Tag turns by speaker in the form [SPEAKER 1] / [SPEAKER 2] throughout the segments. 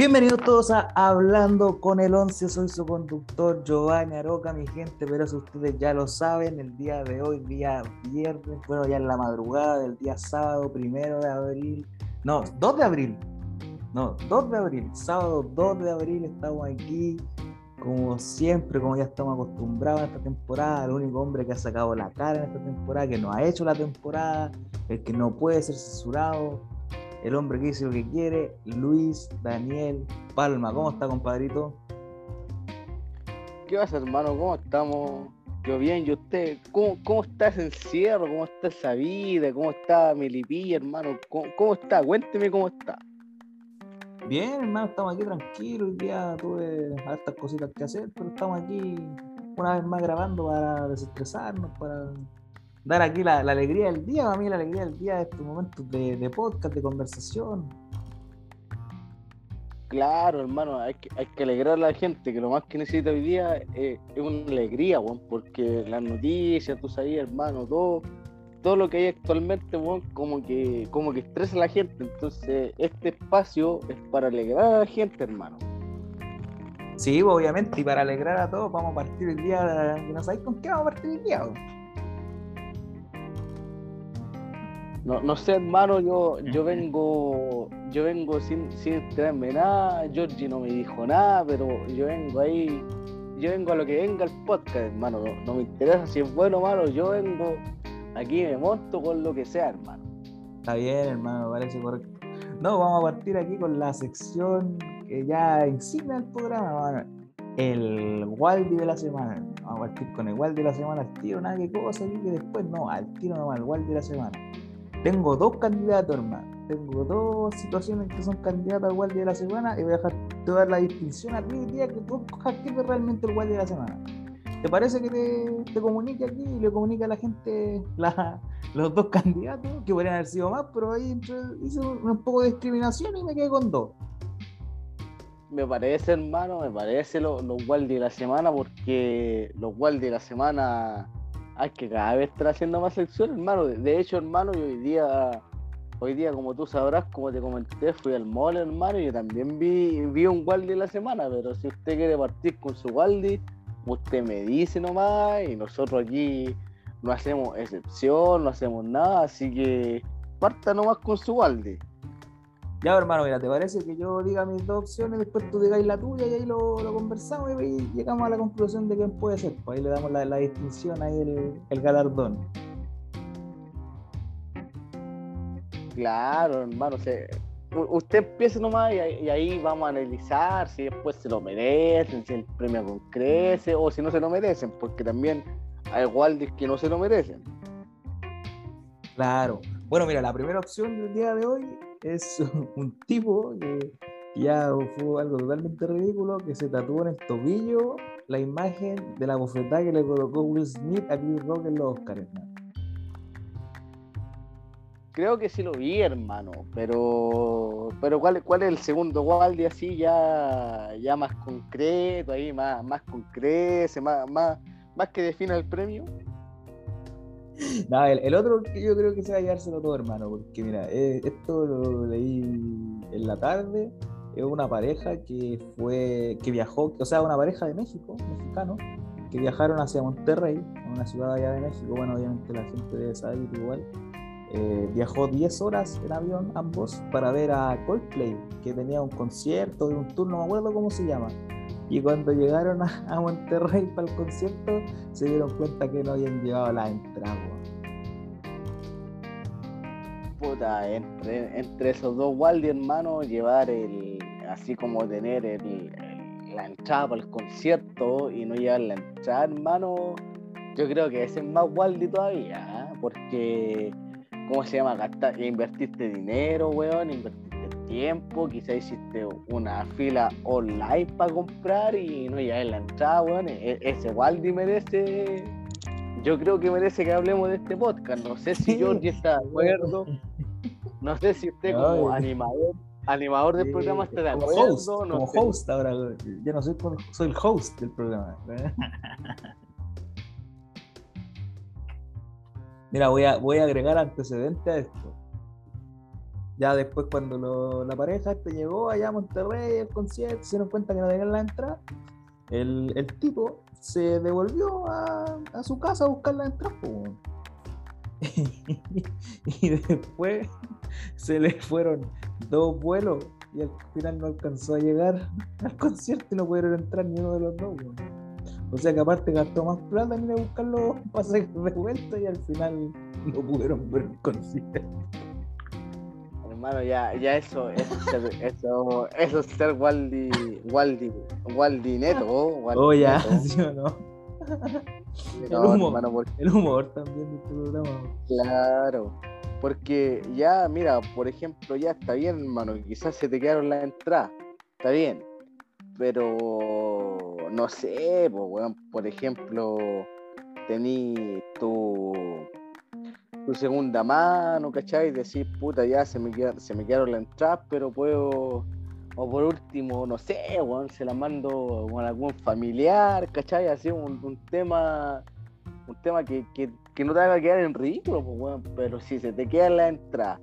[SPEAKER 1] Bienvenidos todos a Hablando con el 11, soy su conductor Giovanni Aroca, mi gente, pero si ustedes ya lo saben, el día de hoy, día viernes, bueno, ya en la madrugada del día sábado, primero de abril, no, 2 de abril, no, 2 de abril, sábado 2 de abril estamos aquí, como siempre, como ya estamos acostumbrados a esta temporada, el único hombre que ha sacado la cara en esta temporada, que no ha hecho la temporada, el que no puede ser censurado, el hombre que dice lo que quiere, Luis Daniel Palma. ¿Cómo está, compadrito?
[SPEAKER 2] ¿Qué pasa, hermano? ¿Cómo estamos? Yo bien, ¿y usted? ¿Cómo, cómo está ese encierro? ¿Cómo está esa vida? ¿Cómo está Milipilla, hermano? ¿Cómo, está? Cuénteme cómo está.
[SPEAKER 1] Bien, hermano, estamos aquí tranquilos. Hoy día tuve hartas cositas que hacer, pero estamos aquí una vez más grabando para desestresarnos, para dar aquí la, alegría del día, para mí la alegría del día de estos momentos de, podcast, de conversación.
[SPEAKER 2] Claro, hermano, hay que, hay que alegrar a la gente, que lo más que necesita hoy día es, una alegría, porque las noticias, tú sabes, hermano, todo, todo lo que hay actualmente, como que, como que estresa a la gente. Entonces, este espacio es para alegrar a la gente, hermano.
[SPEAKER 1] Sí, obviamente, y para alegrar a todos, vamos a partir el día, no sabéis con qué vamos a partir el día.
[SPEAKER 2] No, no sé, hermano, yo, yo vengo, yo vengo sin, sin nada, Georgie no me dijo nada, pero yo vengo ahí, yo vengo a lo que venga el podcast, hermano, no, me interesa si es bueno o malo, yo vengo, aquí me monto con lo que sea, hermano.
[SPEAKER 1] Está bien, hermano, me parece correcto. No, vamos a partir aquí con la sección que ya encima del programa, el Waldi de la semana. Vamos a partir con el Waldi de la semana al tiro, nada que cosa, y que después no, al tiro nomás, el Waldi de la semana. Tengo dos candidatos, hermano. Tengo dos situaciones que son candidatos al guardia de la semana y voy a dejar toda la distinción a ti día que tú escojas quién es realmente el guardia de la semana. ¿Te parece que te, te comunique aquí y le comunique a la gente los dos candidatos? Que podrían haber sido más, pero ahí hice un, poco de discriminación y me quedé con dos.
[SPEAKER 2] Me parece, hermano, me parece los, guardias de la semana porque los guardias de la semana hay que cada vez estar haciendo más secciones, hermano. De hecho, hermano, yo hoy día, hoy día, como tú sabrás, como te comenté, fui al mall, hermano, y yo también vi, vi un Waldi la semana, pero si usted quiere partir con su Waldi, usted me dice nomás, y nosotros aquí no hacemos excepción, no hacemos nada, así que parta nomás con su Waldi.
[SPEAKER 1] Ya, hermano, mira, ¿te parece que yo diga mis dos opciones, después tú digáis la tuya y ahí lo, conversamos y, llegamos a la conclusión de quién puede ser? Pues ahí le damos la, distinción, ahí el, el galardón.
[SPEAKER 2] Claro, hermano, usted empieza nomás y, ahí vamos a analizar si después se lo merecen, si el premio concrece o si no se lo merecen, porque también hay guardias que no se lo merecen.
[SPEAKER 1] Claro. Bueno, mira, la primera opción del día de hoy es un tipo que ya fue algo totalmente ridículo, que se tatuó en el tobillo la imagen de la bofetada que le colocó Will Smith a Chris Rock en los Oscars.
[SPEAKER 2] Creo que sí lo vi, hermano, pero pero ¿cuál, cuál es el segundo Waldi así ya, ya más concreto, ahí más, más concreto, más, más, más que defina el premio?
[SPEAKER 1] No, el, otro yo creo que se va a llevárselo todo, hermano, porque mira, eh, esto lo leí en la tarde, es una pareja que fue, que viajó, o sea, una pareja de México, mexicano, que viajaron hacia Monterrey, una ciudad allá de México, bueno, obviamente la gente debe saber igual, eh, viajó 10 horas en avión ambos para ver a Coldplay, que tenía un concierto de un tour, no me acuerdo cómo se llama, y cuando llegaron a, Monterrey para el concierto, se dieron cuenta que no habían llevado la entrada.
[SPEAKER 2] Puta, entre, esos dos Waldi, hermano, llevar el. Así como tener el, la entrada para el concierto y no llevar la entrada, hermano, yo creo que ese es más Waldi todavía, ¿eh? porque. ¿Cómo se llama? Gastar, invertiste dinero, weón, invertiste tiempo, quizá hiciste una fila online para comprar y no ya en la entrada, weón. E-, ese Waldi merece, yo creo que merece que hablemos de este podcast. No sé si Georgie está de acuerdo, no sé si usted como animador, animador del programa está de acuerdo.
[SPEAKER 1] Host, como host ahora, yo no soy, soy el host del programa. Mira, voy a, voy a agregar antecedente a esto Ya después cuando la pareja este llegó allá a Monterrey, el concierto, se dieron cuenta que no tenían la entrada, el, tipo se devolvió a, su casa a buscar la entrada. y después se le fueron dos vuelos y al final no alcanzó a llegar al concierto y no pudieron entrar ni uno de los dos. O sea que aparte gastó más plata en ir a buscar los pasajes de vuelta y al final no pudieron ver el concierto.
[SPEAKER 2] Hermano, ya, ya eso, eso, eso, eso es ser Waldi, Waldi, Waldi Neto, Waldi
[SPEAKER 1] Oh, ya,
[SPEAKER 2] Neto.
[SPEAKER 1] ¿sí o no?
[SPEAKER 2] No,
[SPEAKER 1] humor.
[SPEAKER 2] hermano, porque-
[SPEAKER 1] El humor también de este programa.
[SPEAKER 2] Claro, porque ya, mira, por ejemplo, ya está bien, hermano, quizás se te quedaron las entradas, está bien, pero no sé, pues, por ejemplo, tení tu, tu segunda mano, ¿cachai? Decir, puta, ya se me, queda- se me quedaron las entradas, pero puedo, o por último, no sé, weón, se la mando con algún familiar, ¿cachai? Así un, un tema un tema que, que, que no te haga quedar en ridículo, pues, weón. Pero si se te queda en la entrada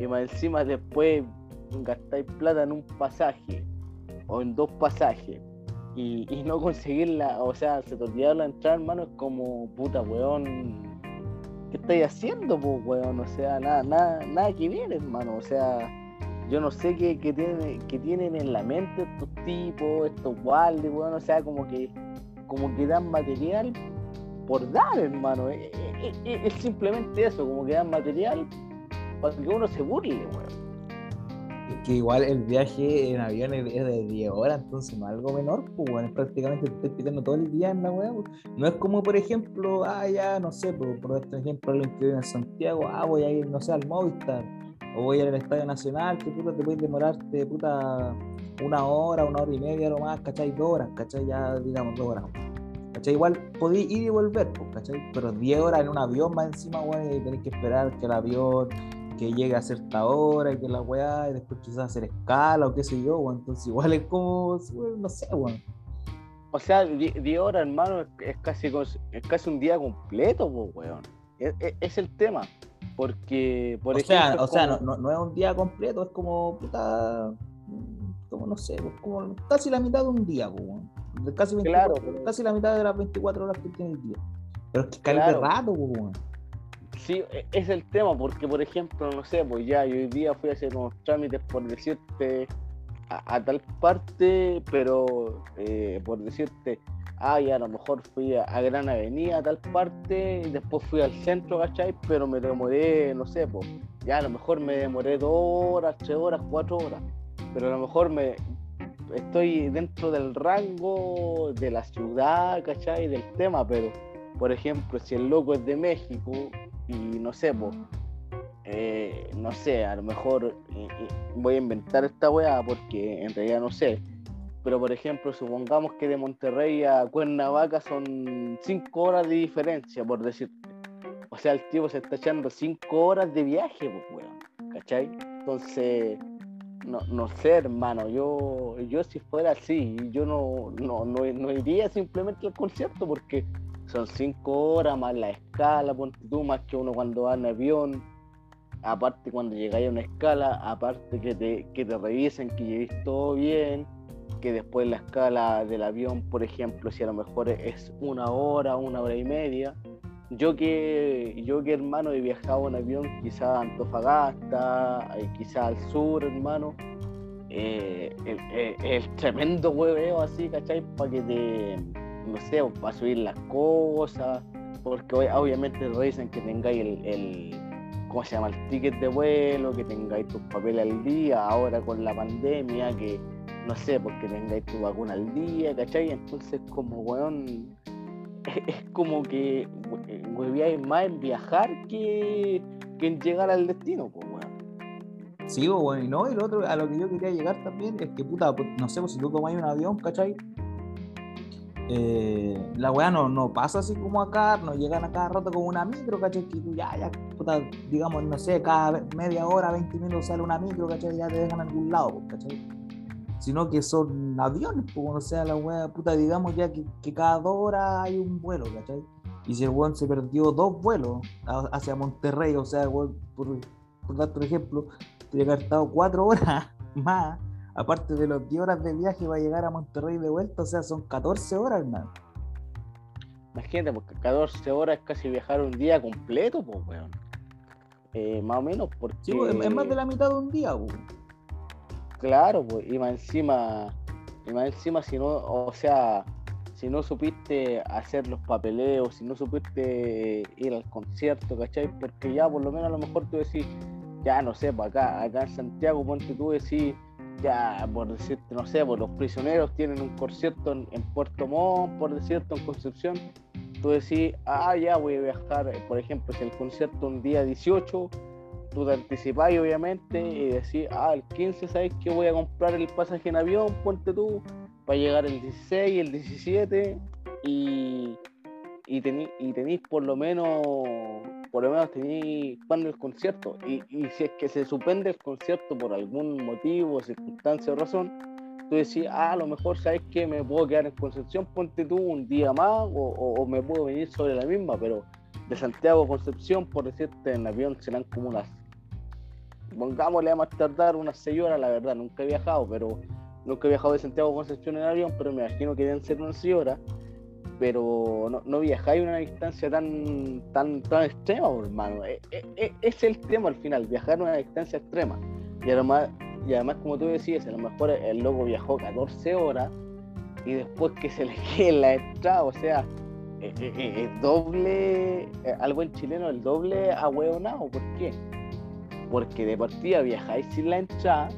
[SPEAKER 2] y más encima después gastáis plata en un pasaje o en dos pasajes y, y no conseguirla, o sea, se te olvidaron la entrada, hermano, es como puta, weón. ¿Qué estáis haciendo, pues, weón? O sea, nada, nada, nada que ver, hermano. O sea, yo no sé qué, qué tienen, qué tienen en la mente estos tipos, estos guardias, weón. O sea, como que, como que dan material por dar, hermano. Es, es- simplemente eso, como que dan material para que uno se burle, weón.
[SPEAKER 1] Que igual el viaje en avión es de 10 horas, entonces no algo menor, pues bueno, prácticamente te estoy pitando todo el día en la weá. pues. No es como, por ejemplo, ah, ya, no sé, por, por este ejemplo, alguien que vive en Santiago, ah, voy a ir, no sé, al Movistar, o voy a ir al Estadio Nacional, que puta, te puedes demorarte, puta, una hora, una hora y media o más, ¿cachai? Dos horas, ¿cachai? Ya, digamos, dos horas. ¿Cachai? Igual podí ir y volver, pues, ¿cachai? Pero 10 horas en un avión más encima, weón, y tenés que esperar que el avión que llegue a cierta hora y que la weá, y después quizás hacer escala o qué sé yo, weón. Entonces igual es como, no sé, weón.
[SPEAKER 2] O sea, 10 horas, hermano, es, casi, es casi un día completo, weón. Es, es- es el tema. Porque, por
[SPEAKER 1] o
[SPEAKER 2] ejemplo.
[SPEAKER 1] sea, o sea no,
[SPEAKER 2] como-
[SPEAKER 1] no, no es un día completo, es como, puta, como no sé, pues, como casi la mitad de un día, weón. Casi, 24
[SPEAKER 2] Claro, pero-
[SPEAKER 1] casi la mitad de las 24 horas que tiene el día. Pero es que cae de
[SPEAKER 2] Claro.
[SPEAKER 1] rato, weón.
[SPEAKER 2] Sí, e- es el tema, porque por ejemplo, no sé, pues ya hoy día fui a hacer unos trámites por decirte a, tal parte, pero eh, por decirte, ah, ya a lo mejor fui a, a Gran Avenida a tal parte, y después fui al centro, ¿cachai? Pero me demoré, no sé, pues ya a lo mejor me demoré dos horas, tres horas, cuatro horas, pero a lo mejor me estoy dentro del rango de la ciudad, ¿cachai? Del tema, pero por ejemplo, si el loco es de México y no sé, pues, no sé, a lo mejor eh, eh, voy a inventar esta weá porque en realidad no sé. Pero por ejemplo, supongamos que de Monterrey a Cuernavaca son 5 horas de diferencia, por decirte. O sea, el tipo se está echando 5 horas de viaje, pues, weón. ¿Cachai? Entonces, no, no sé, hermano. Yo, yo si fuera así, yo no, no, no iría simplemente al concierto porque son 5 horas más la escala, ponte tú, más que uno cuando va en avión. Aparte, cuando llegáis a una escala, aparte que te, que te revisen que llevéis todo bien, que después la escala del avión, por ejemplo, si a lo mejor es una hora, una hora y media. Yo que, yo que hermano he viajado en avión, quizá a Antofagasta, eh, quizá al sur, hermano, eh, el, el- el tremendo hueveo así, ¿cachai? Para que te, no sé, para subir las cosas, porque ob- obviamente te dicen que tengáis el, el, ¿cómo se llama? El ticket de vuelo, que tengáis tus papeles al día, ahora con la pandemia, que no sé, porque tengáis tu vacuna al día, ¿cachai? Entonces como, weón, es como que hue- hueveáis más en viajar que, que en llegar al destino, pues, weón.
[SPEAKER 1] Sí, pues, bueno, y no, y lo otro, a lo que yo quería llegar también es que, puta, pues, no sé, pues si tú tomas un avión, ¿cachai? Eh, la weá no, no pasa así como acá, no llegan a cada rato como una micro, ¿cachai? Que ya, ya, puta, digamos, no sé, cada media hora, 20 minutos sale una micro, ¿cachai? Ya te dejan en algún lado, pues, ¿cachai? Sino que son aviones, pues, o sea, la weá, puta, digamos ya que, cada dos horas hay un vuelo, ¿cachai? Y si el weón se perdió dos vuelos a- hacia Monterrey, o sea, weón, por, por darte un ejemplo, Tiene que haber cuatro horas más, aparte de los 10 horas de viaje para llegar a Monterrey de vuelta, o sea, son 14 horas, hermano.
[SPEAKER 2] Imagínate, porque 14 horas es casi viajar un día completo, pues, weón. Eh, más o menos, porque.
[SPEAKER 1] Sí, pues, es más de la mitad de un día, pues.
[SPEAKER 2] Claro, pues, y más encima, y más encima, si no, o sea, si no supiste hacer los papeleos, si no supiste ir al concierto, ¿cachai? Porque ya por lo menos a lo mejor tú decís, ya no sé, pues acá, acá en Santiago, ponte tú decís, ya por decirte, no sé, pues los prisioneros tienen un concierto en, Puerto Montt, por decirte, en Concepción, tú decís, ah, ya voy a viajar, por ejemplo, si el concierto un día 18, tú te anticipáis obviamente y decís, ah, el 15 sabes que voy a comprar el pasaje en avión, ponte tú, para llegar el 16, el 17 y, y, y tenéis por lo menos, por lo menos tenéis cuando el concierto. Y, y si es que se suspende el concierto por algún motivo, circunstancia o razón, tú decís, ah, a lo mejor sabes que me puedo quedar en Concepción, ponte tú un día más o, o, me puedo venir sobre la misma, pero de Santiago a Concepción, por decirte, en avión serán como unas, pongámosle a más tardar unas 6 horas, la verdad, nunca he viajado, pero nunca he viajado de Santiago a Concepción en avión, pero me imagino que deben ser unas 6 horas, pero no, viajáis a una distancia tan, tan, tan extrema, hermano. E, e, e, es el tema al final, viajar a una distancia extrema. Y además, y además, como tú decías, a lo mejor el loco viajó 14 horas y después que se le quede la entrada, o sea, eh, eh, eh, doble, algo en chileno, el doble a hueonado. ¿Por qué? Porque de partida viajáis sin la entrada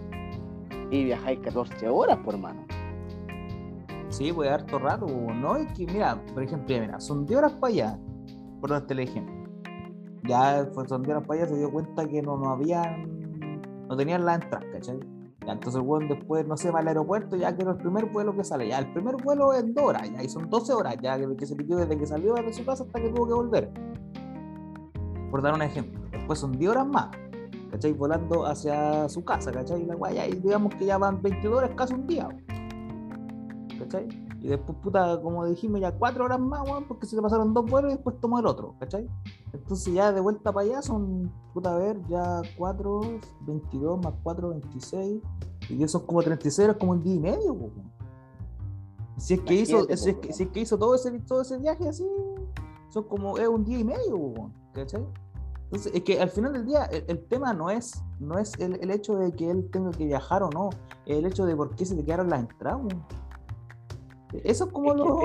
[SPEAKER 2] y viajáis 14 horas, por mano.
[SPEAKER 1] Sí, pues harto rato, ¿no? Es que, mira, por ejemplo, mira, son 10 horas para allá, por darte el ejemplo. Ya son 10 horas para allá, se dio cuenta que no, no habían no tenían la entrada, ¿cachai? Ya, entonces el vuelo después, no sé, va al aeropuerto, ya que era el primer vuelo que sale, ya el primer vuelo es dos horas, ya, y son 12 horas, ya que, se pidió desde que salió de su casa hasta que tuvo que volver. Por dar un ejemplo. Después son 10 horas más, ¿cachai? Volando hacia su casa, ¿cachai? La guaya, y digamos que ya van 22 horas, casi un día, ¿cachai? Y después, puta, como dijimos, ya 4 horas más, porque se le pasaron dos vuelos y después tomó el otro, ¿cachai? Entonces ya de vuelta para allá son, puta, a ver, ya 4, 22 más 4, 26. Y eso es como 36 es como un día y medio, Si es que hizo, si es que, si es que hizo todo ese, todo ese viaje así, son como, es un día y medio, ¿cachai? Entonces, es que al final del día el, tema no es, no es el, el, hecho de que él tenga que viajar o no, es el hecho de por qué se le quedaron las entradas. Eso es como lo.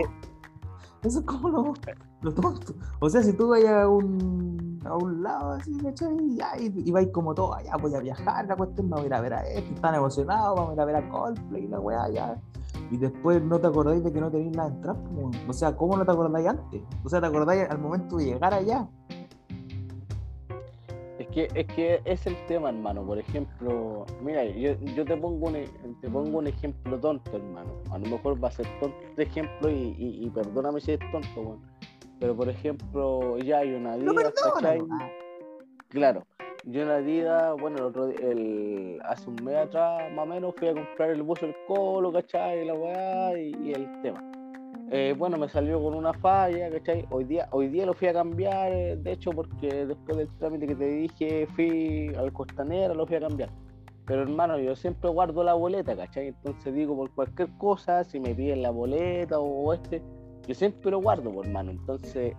[SPEAKER 1] Eso es como lo, lo tonto. O sea, si tú vas a un, a un lado así, ¿cachai? Y, y, vais como todo, ya voy a viajar, la cuestión, vamos a ir a ver a esto, están emocionados, vamos a ir a ver a Coldplay y la weá, ya. Y después no te acordáis de que no tenéis la entrada, o sea, ¿cómo no te acordáis antes? O sea, te acordáis al momento de llegar allá
[SPEAKER 2] es que es el tema, hermano. Por ejemplo, mira, yo, te, pongo un, e, te pongo un ejemplo tonto, hermano. A lo mejor va a ser tonto este ejemplo y, perdóname si es tonto, Pero por ejemplo, ya hay una Adidas, Claro, yo en Adidas, bueno, el otro, el, hace un mes atrás, más o menos, fui a comprar el buzo del colo, ¿cachai? La weá y el tema eh, bueno, me salió con una falla, ¿cachai? Hoy día, hoy día lo fui a cambiar, eh, de hecho, porque después del trámite que te dije, fui al Costanera, lo fui a cambiar. Pero hermano, yo siempre guardo la boleta, ¿cachai? Entonces digo, por cualquier cosa, si me piden la boleta o este, yo siempre lo guardo, por hermano. Entonces,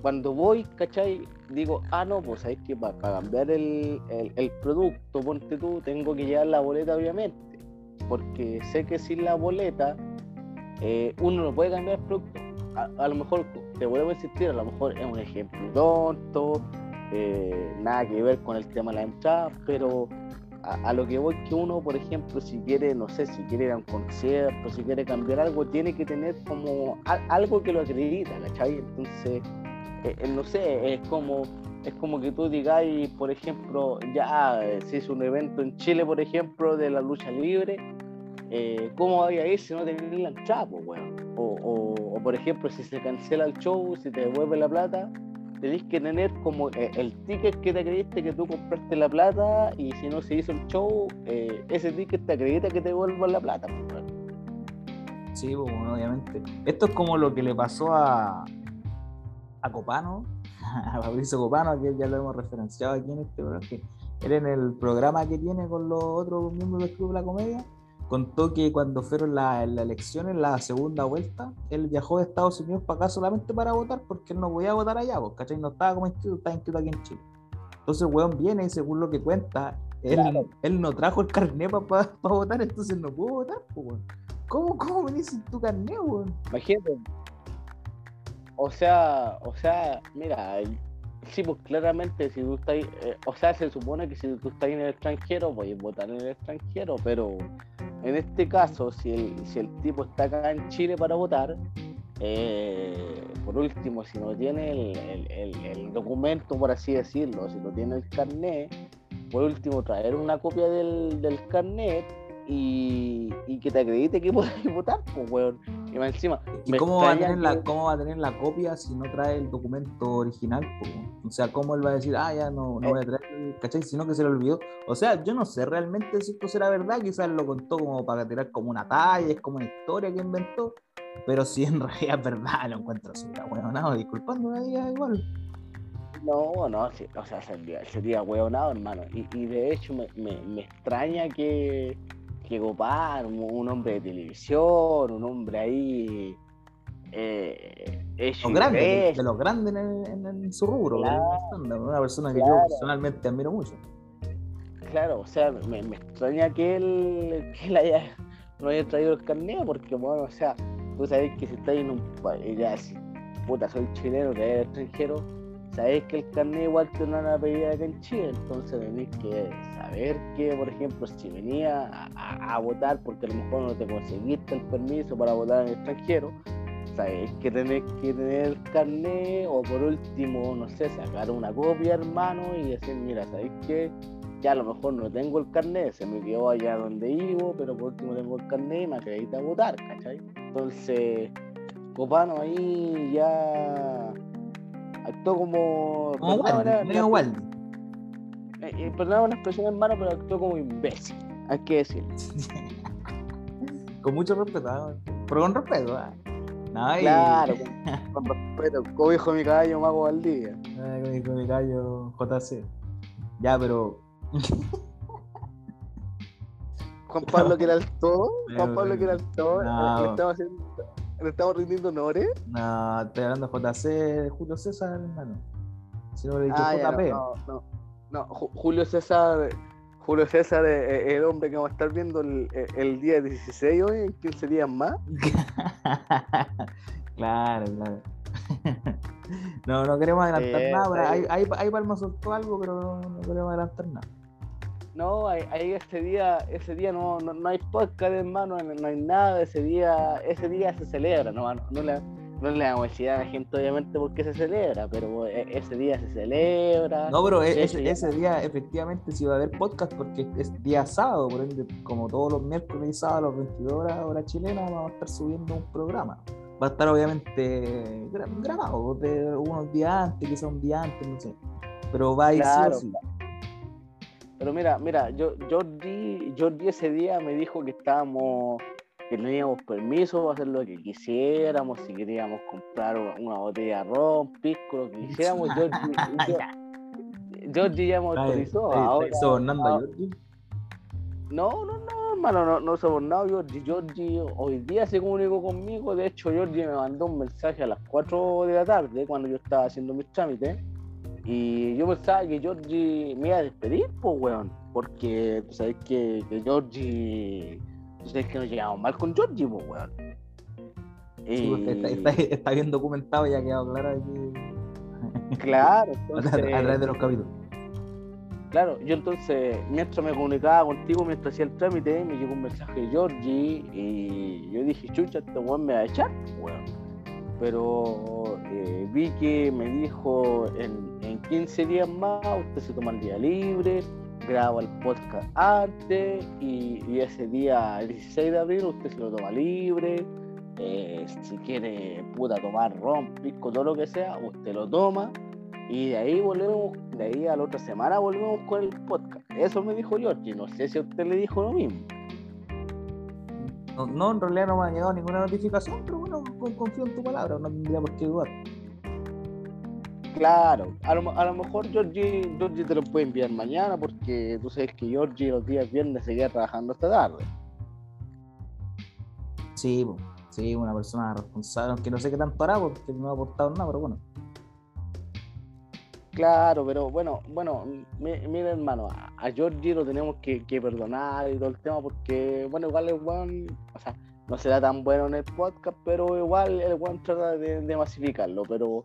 [SPEAKER 2] cuando voy, ¿cachai? Digo, ah, no, pues sabes que para, cambiar el, el, el, producto, ponte tú, tengo que llevar la boleta, obviamente. Porque sé que sin la boleta eh, uno no puede cambiar el producto. A, lo mejor, te vuelvo a insistir, a lo mejor es un ejemplo tonto, eh, nada que ver con el tema de la entrada, pero a, lo que voy que uno, por ejemplo, si quiere, no sé, si quiere ir a un concierto, si quiere cambiar algo, tiene que tener como algo que lo acredita, ¿cachai? Entonces, eh, no sé, es como es como que tú digáis, por ejemplo, ya si es un evento en Chile, por ejemplo, de la lucha libre, eh, ¿cómo vaya a ir si no tenés la entrada, pues, O, por ejemplo, si se cancela el show, si te devuelve la plata, tenés que tener como eh, el ticket que te acredite que tú compraste la plata y si no se hizo el show, eh, ese ticket te acredita que te devuelvan la plata, pues,
[SPEAKER 1] Sí, pues, obviamente. Esto es como lo que le pasó a, a Copano, a Fabricio Copano, que ya lo hemos referenciado aquí en este programa, que él en el programa que tiene con los otros miembros del Club de la Comedia, contó que cuando fueron la, la elección en la segunda vuelta, él viajó de Estados Unidos para acá solamente para votar porque él no podía votar allá, pues, ¿cachai? No estaba como inscrito, estaba inscrito aquí en Chile. Entonces el weón viene y según lo que cuenta, él, él no trajo el carnet para votar, entonces no pudo votar, pues, weón. ¿Cómo, cómo venís sin tu carnet, weón?
[SPEAKER 2] Imagínate. O sea, o sea, mira, sí, pues claramente si tú estás, eh, o sea, se supone que si tú estás en el extranjero, puedes votar en el extranjero, pero en este caso, si el, si el tipo está acá en Chile para votar, eh, por último, si no tiene el, documento, por así decirlo, si no tiene el carnet, por último, traer una copia del, del carnet y, que te acredite que puedes votar, pues, weón. Y encima.
[SPEAKER 1] ¿Y cómo va, a tener la, cómo va a tener la copia si no trae el documento original? O sea, ¿cómo él va a decir, ah, ya no, no voy a traer, ¿cachai? Sino que se le olvidó. O sea, yo no sé realmente si esto será verdad, quizás lo contó como para tirar como una talla, es como una historia que inventó, pero si en realidad es verdad, lo encuentro súper no, disculpándome igual.
[SPEAKER 2] No, no, o sea, sería, sería hueonado, hermano. Y, y de hecho me, me, me extraña que, que Copar, un, hombre de televisión, un hombre ahí eh,
[SPEAKER 1] grande, de, los grandes en, su rubro, una persona que yo personalmente admiro mucho.
[SPEAKER 2] Claro, o sea, me, extraña que él, que él haya, no haya traído el carneo, porque bueno, o sea, tú sabes que si estás en un país, puta soy chileno, que es extranjero, sabéis que el carnet igual te una apellida acá en Chile, entonces tenéis que saber que, por ejemplo, si venía a, votar porque a lo mejor no te conseguiste el permiso para votar en el extranjero, sabéis que tenés que tener el carnet o por último, no sé, sacar una copia, hermano, y decir, mira, sabéis que ya a lo mejor no tengo el carnet, se me quedó allá donde vivo, pero por último tengo el carnet y me acredita a votar, ¿cachai? Entonces, Copano ahí ya actuó como.
[SPEAKER 1] Como Waldi.
[SPEAKER 2] Eh, eh, perdón una expresión hermano, pero actuó como imbécil. Hay que decirlo.
[SPEAKER 1] con mucho respeto, ¿eh? pero con respeto. ¿eh?
[SPEAKER 2] Claro, con, respeto. Como dijo mi caballo, Mago Valdivia.
[SPEAKER 1] Ah, como dijo mi caballo, JC. Ya, pero.
[SPEAKER 2] Juan Pablo que era el todo. Juan Pablo que era el todo. No. Estaba haciendo ¿Le estamos rindiendo honores?
[SPEAKER 1] No, estoy hablando de JC de Julio César, hermano. Si no le he dicho
[SPEAKER 2] ah, JP. no, no, no, Julio César. Julio César es el hombre que vamos a estar viendo el, el día 16 hoy, en 15 días más.
[SPEAKER 1] claro, claro. no, no queremos adelantar eh, nada. Ahí, ahí, ahí Palma soltó algo, pero no, no queremos adelantar nada.
[SPEAKER 2] No, ahí ese día, ese día no, no, hay podcast, hermano, no, hay nada, ese día, ese día se celebra, no, no, le, no le damos decir a la gente obviamente porque se celebra, pero e, ese día se celebra.
[SPEAKER 1] No, pero e, ese, ese, día efectivamente sí va a haber podcast porque es día sábado, por ende, como todos los miércoles y sábados a las 22 horas hora chilena, vamos a estar subiendo un programa. Va a estar obviamente grabado, de unos días antes, quizás un día antes, no sé. Pero va a ir sí
[SPEAKER 2] pero mira, mira, yo, Jordi, Jordi ese día me dijo que estábamos, que teníamos permiso para hacer lo que quisiéramos, si queríamos comprar una botella de ron, pisco, lo que quisiéramos. Jordi, Jordi ya me autorizó. Ahora,
[SPEAKER 1] sobornando a Jordi?
[SPEAKER 2] No, no, no, hermano, no, no sobornado Jordi. Jordi hoy día se comunicó conmigo. De hecho, Jordi me mandó un mensaje a las 4 de la tarde cuando yo estaba haciendo mis trámites y yo pensaba que Georgie me iba a despedir, pues, weón. Porque tú sabes que, que Georgie. Tú sabes que nos llevamos mal con Georgie, pues, weón.
[SPEAKER 1] Sí, pues, está, bien documentado y ha quedado claro aquí.
[SPEAKER 2] Claro,
[SPEAKER 1] entonces, a, través de los capítulos.
[SPEAKER 2] Claro, yo entonces, mientras me comunicaba contigo, mientras hacía el trámite, me llegó un mensaje de Georgie y yo dije, chucha, este weón me va a echar, weón. Pero eh, vi que me dijo en, en 15 días más usted se toma el día libre, graba el podcast antes y, ese día, el 16 de abril, usted se lo toma libre. Eh, si quiere puta tomar ron, pisco, todo lo que sea, usted lo toma y de ahí volvemos, de ahí a la otra semana volvemos con el podcast. Eso me dijo George, no sé si usted le dijo lo mismo.
[SPEAKER 1] No, en realidad no me ha llegado ninguna notificación, pero bueno, confío en tu palabra, no tendría por qué dudar.
[SPEAKER 2] Claro, a lo, a lo mejor Georgie, Georgie te lo puede enviar mañana porque tú sabes que Georgie los días viernes seguía trabajando hasta tarde.
[SPEAKER 1] Sí, sí, una persona responsable, aunque no sé qué tanto hará porque no ha aportado nada, pero bueno.
[SPEAKER 2] Claro, pero bueno, bueno, mi- mira hermano, a, a Georgie lo tenemos que, perdonar y todo el tema porque, bueno, igual el weón, o sea, no será tan bueno en el podcast, pero igual el weón trata de, de masificarlo, pero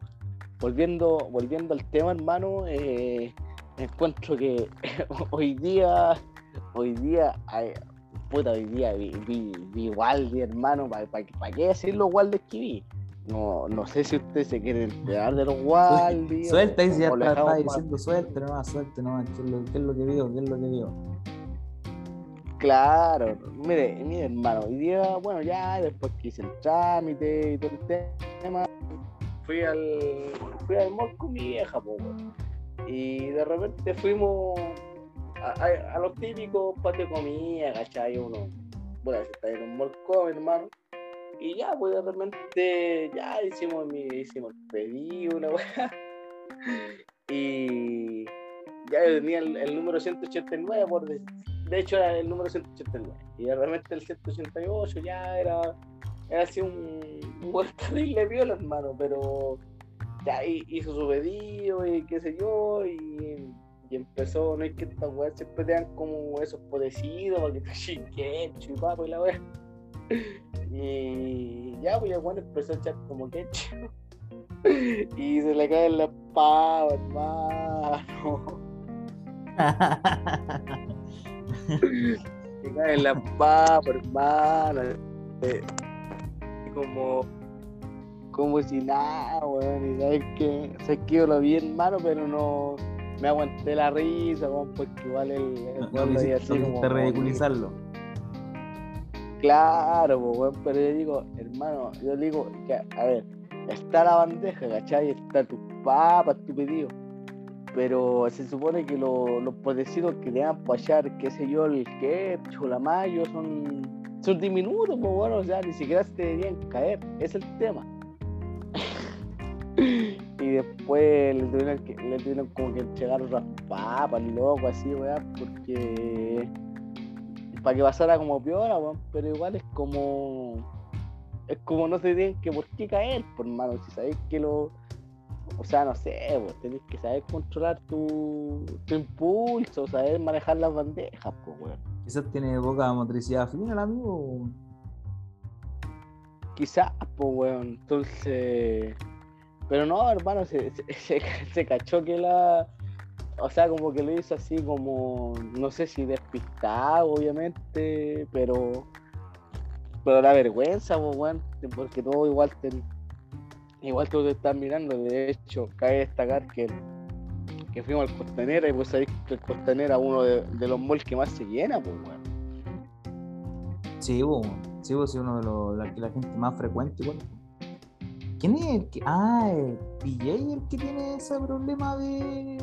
[SPEAKER 2] volviendo, volviendo al tema hermano, eh, encuentro que hoy día, hoy día, ay, puta, hoy día vi, vi, vi Waldi hermano, ¿para qué decir los Waldes que vi? No, no sé si usted se quiere enterar de los Waldi.
[SPEAKER 1] Suelta si ya está, está diciendo suelte nomás, suelte nomás, ¿qué es lo, qué es lo que vio? ¿Qué es lo que vio?
[SPEAKER 2] Claro, mire, mire hermano, hoy día, bueno, ya después que hice el trámite y todo el tema, fui al, fui al mall con mi vieja, po, y de repente fuimos a, a- a los típicos patios de comida, ¿cachai? Uno, bueno, si está en un mall come, hermano, y ya, pues de repente, ya hicimos, mi, hicimos el pedido, una weá, y ya tenía el, el número 189 por decir de hecho era el número 189 y de repente el 188 ya era era así un, un terrible viola hermano pero ya hi- hizo su pedido y qué sé yo y, y empezó no es que estas weas siempre te dan como esos podecidos para que te ketchup y papo y la wea y ya pues el bueno empezó a echar como ketchup y se le caen las pavas hermano que cae en la papa, hermano. Eh, como, como si nada, weón. Y sabes que, sabes que yo lo vi, hermano, pero no me aguanté la risa, weón, porque igual el, el
[SPEAKER 1] No, no
[SPEAKER 2] así
[SPEAKER 1] no
[SPEAKER 2] como.
[SPEAKER 1] ridiculizarlo.
[SPEAKER 2] Claro, pero yo digo, hermano, yo digo, que, a ver, está la bandeja, ¿cachai? Está tu papa, tu pedido. Pero se supone que lo- los podecidos que te dan para hallar, qué sé yo, el ketchup, la mayo, son, son diminutos, pues o sea, ni siquiera se deberían caer, es el tema. y después le tuvieron, que, le tuvieron como que entregar otras papas, loco, así, weón, porque para que pasara como piola, weón, pero igual es como. Es como no se tienen que por qué caer, por mano. Si sabéis que lo. O sea, no sé, vos tenés que saber controlar tu, tu impulso, saber manejar las bandejas, pues, weón.
[SPEAKER 1] Quizás tiene poca motricidad fina el amigo.
[SPEAKER 2] Quizás, pues, weón. Entonces. Pero no, hermano, se, se, se, se cachó que la. O sea, como que lo hizo así como. No sé si despistado, obviamente, pero. Pero la vergüenza, pues, weón. Porque todo igual te. Igual te están mirando. De hecho, cabe destacar que. Que fuimos al Costanera y pues sabéis que el Costanera es uno de, los malls que más se llena, pues, weón.
[SPEAKER 1] Sí, bo. sí, bo, sí, uno de los la, la gente más frecuente igual. ¿Quién es el que.? Ah, el PJ el que tiene ese problema de.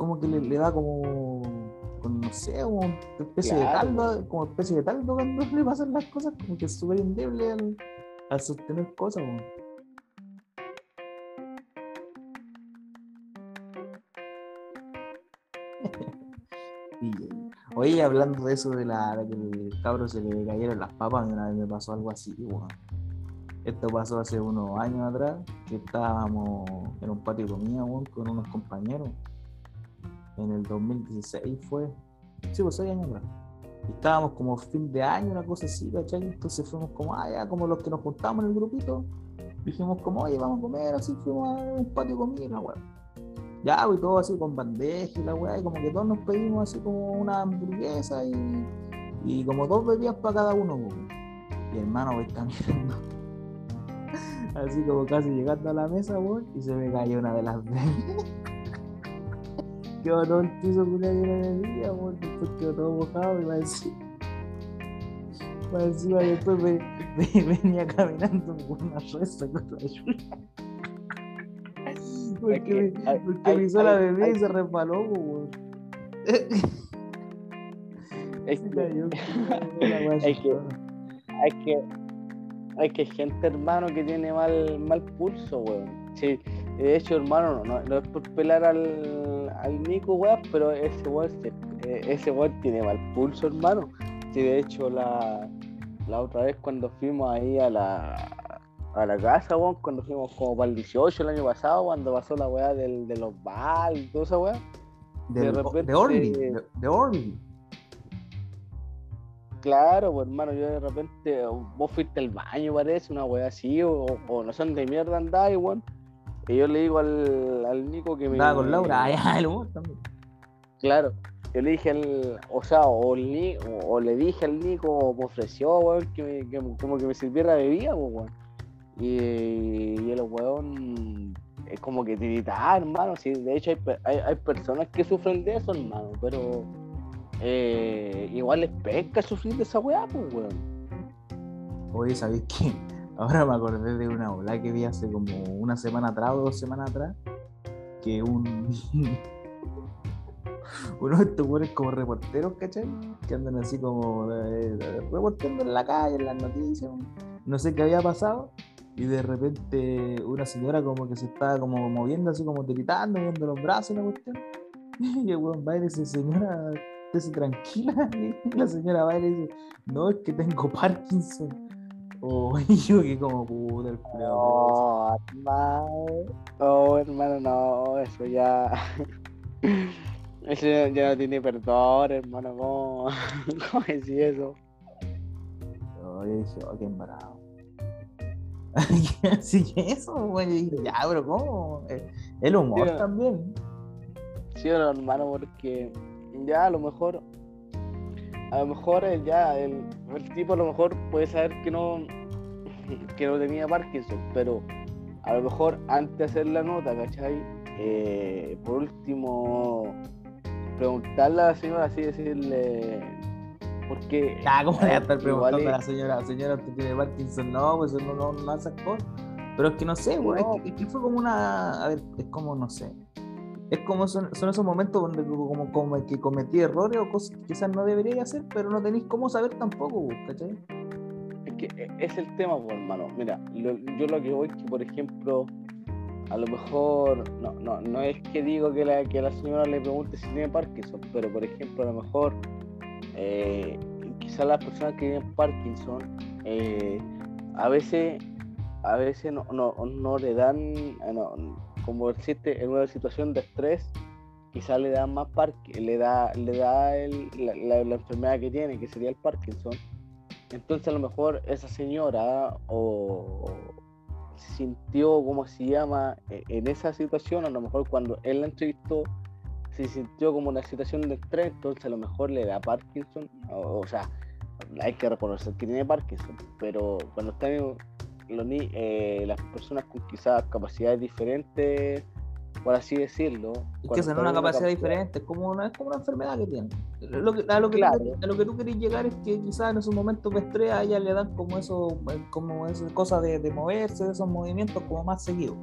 [SPEAKER 1] Como que le, le da como. con, no sé, como una especie
[SPEAKER 2] Claro,
[SPEAKER 1] de taldo, como especie de taldo cuando le pasan las cosas, como que es súper endeble al, al sostener cosas. Oye, hablando de eso de la de que el cabro se le cayeron las papas, una vez me pasó algo así, weón. Esto pasó hace unos años atrás, que estábamos en un patio de comida, con unos compañeros. En el 2016 fue. Sí, pues seis años atrás. Estábamos como fin de año, una cosa así, ¿cachai? Entonces fuimos como, ah, como los que nos juntamos en el grupito. Dijimos como, oye, vamos a comer, así fuimos a un patio de comida, la weá. Ya, y todo así con bandeja y la weá, y como que todos nos pedimos así como una hamburguesa y, y como dos bebidas para cada uno, weón. Y hermano, voy caminando. Así como casi llegando a la mesa, weón, y se me cayó una de las bebidas. Quedó todo el piso una llena de bebida, weón, después quedó todo mojado y va encima. Va encima y después me, me- venía caminando con una reza con la lluvia. Porque, porque hizo la bebida y se resbaló, weón.
[SPEAKER 2] Es que- Hay que- hay que hay que gente hermano que tiene mal mal pulso weón sí, De hecho, hermano, no, no es por pelar al, al Nico, weón, pero ese weón, eh, ese weón tiene mal pulso, hermano. Sí, de hecho, la, la otra vez cuando fuimos ahí a la, a la casa, weón, cuando fuimos como para el 18 el año pasado, cuando pasó la weá del, de los bal y toda esa weá.
[SPEAKER 1] De,
[SPEAKER 2] De
[SPEAKER 1] de
[SPEAKER 2] repente-
[SPEAKER 1] Orly, de, de Orly.
[SPEAKER 2] Claro, pues hermano, yo de repente, vos fuiste al baño, parece, una weá así, o, o no sé dónde mierda andáis, weón. Y yo le digo al, al Nico que me.
[SPEAKER 1] Estaba con Laura, ah, ya, el humor también.
[SPEAKER 2] Claro, yo le dije al. O sea, o, el Ni- o, o le dije al Nico, o me ofreció, weón, que, me, que como que me sirviera bebida, pues, weón. Y, y el weón es como que tiritaba, hermano. Sí, de hecho, hay, hay, hay personas que sufren de eso, hermano, pero. eh, igual les pesca sufrir de esa weá, pues, weón.
[SPEAKER 1] Oye, ¿sabéis qué? Ahora me acordé de una ola que vi hace como una semana atrás o dos semanas atrás. Que un. Uno de estos güeyes como reporteros, ¿cachai? Que andan así como eh, reporteando en la calle, en las noticias. No sé qué había pasado. Y de repente una señora como que se estaba como moviendo, así como tiritando, moviendo los brazos, una cuestión. Y el weón va y dice, señora, estése tranquila. Y la señora va y le dice, no, es que tengo Parkinson. Oh, y yo que como puta el culiao,
[SPEAKER 2] Oh, hermano. Oh, hermano, no, eso ya. Eso ya- no tiene perdón, hermano. ¿Cómo, cómo decir eso?
[SPEAKER 1] pero- Yo dije, oh, qué embarado. Así que eso, güey, ya, pero ¿cómo? Eh, El humor también.
[SPEAKER 2] Sí, no, hermano, porque ya a lo mejor. A lo mejor eh, ya el, el tipo a lo mejor puede saber que no que no tenía Parkinson, pero a lo mejor antes de hacer la nota, ¿cachai? Eh, por último, preguntarle a la señora así, decirle, porque...
[SPEAKER 1] Ya, ¿cómo le a estar preguntando a la señora, señora, ¿usted tiene Parkinson? No, pues no, no, no hace cosas. Pero es que no sé, güey,
[SPEAKER 2] No.
[SPEAKER 1] es, que, es que fue como una. A ver, es como, no sé. Es como son, son esos momentos donde como, como que cometí errores o cosas que quizás no debería hacer, pero no tenéis cómo saber tampoco, güey, ¿cachai?
[SPEAKER 2] Es que e- es el tema, pues, hermano. Mira, yo lo que voy es que, por ejemplo, a lo mejor, no, no, no es que digo que la, que la señora le pregunte si tiene Parkinson, pero por ejemplo, a lo mejor, eh, quizás las personas que tienen Parkinson, eh, a veces, a veces no, no, no le dan, eh, no, como existe en una situación de estrés, quizás le da más Parkinson, le da, le da el- la, enfermedad que tiene, que sería el Parkinson. Entonces a lo mejor esa señora o sintió, ¿cómo se llama? E- En esa situación, a lo mejor cuando él la entrevistó, se sintió como una situación de estrés, entonces a lo mejor le da Parkinson, o, o sea, hay que reconocer que tiene Parkinson, pero cuando están en- los ni- eh, las personas con quizás capacidades diferentes, por así decirlo.
[SPEAKER 1] Es que es una
[SPEAKER 2] en
[SPEAKER 1] capacidad
[SPEAKER 2] capacidad-
[SPEAKER 1] diferente, es como una, es como una enfermedad que tiene. Lo que- a, lo que
[SPEAKER 2] Claro.
[SPEAKER 1] tú, a lo que tú querés llegar es que quizás en esos momentos de estrés a ella le dan como eso, eh, como esas cosas de, de moverse, de esos movimientos como más seguidos.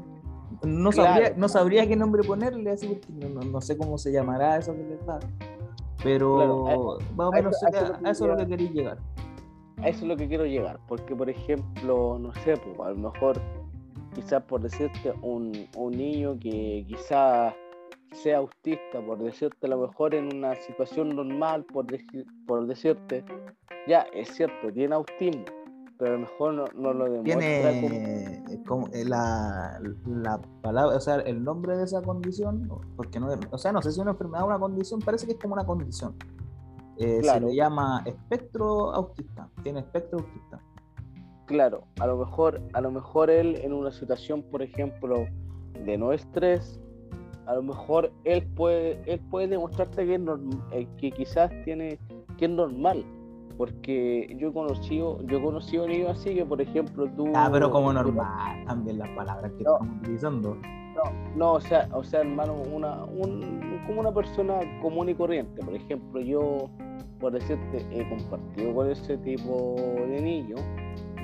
[SPEAKER 1] No
[SPEAKER 2] Claro.
[SPEAKER 1] sabría, no sabría qué nombre ponerle así porque no, no- no sé cómo se llamará eso que les da. Pero
[SPEAKER 2] Claro,
[SPEAKER 1] más o
[SPEAKER 2] a
[SPEAKER 1] menos
[SPEAKER 2] a
[SPEAKER 1] que
[SPEAKER 2] eso
[SPEAKER 1] a, a eso es lo que queréis llegar.
[SPEAKER 2] A eso es lo que quiero llegar, porque por ejemplo, no sé, pues, a lo mejor, quizás por decirte, un, un niño que quizás sea autista, por decirte, a lo mejor en una situación normal, por, deci- por decirte, ya, es cierto, tiene autismo, pero a lo mejor no, no lo demuestra.
[SPEAKER 1] Tiene eh, como eh, la, la palabra, o sea, el nombre de esa condición, porque no, o sea, no sé si es una enfermedad o una condición, parece que es como una condición. Eh, Se
[SPEAKER 2] Claro.
[SPEAKER 1] le llama espectro autista, tiene espectro autista.
[SPEAKER 2] Claro, a lo mejor, a lo mejor él en una situación, por ejemplo, de no estrés, a lo mejor él puede, él puede demostrarte que, es norm- eh, que quizás tiene, que es normal. Porque yo he conocido, yo he conocido niños así que por ejemplo tú.
[SPEAKER 1] Ah, pero como normal, también las palabras que
[SPEAKER 2] No.
[SPEAKER 1] estamos utilizando.
[SPEAKER 2] No, o sea, o sea, hermano, una, un, como una persona común y corriente. Por ejemplo, yo, por decirte, he compartido con ese tipo de niños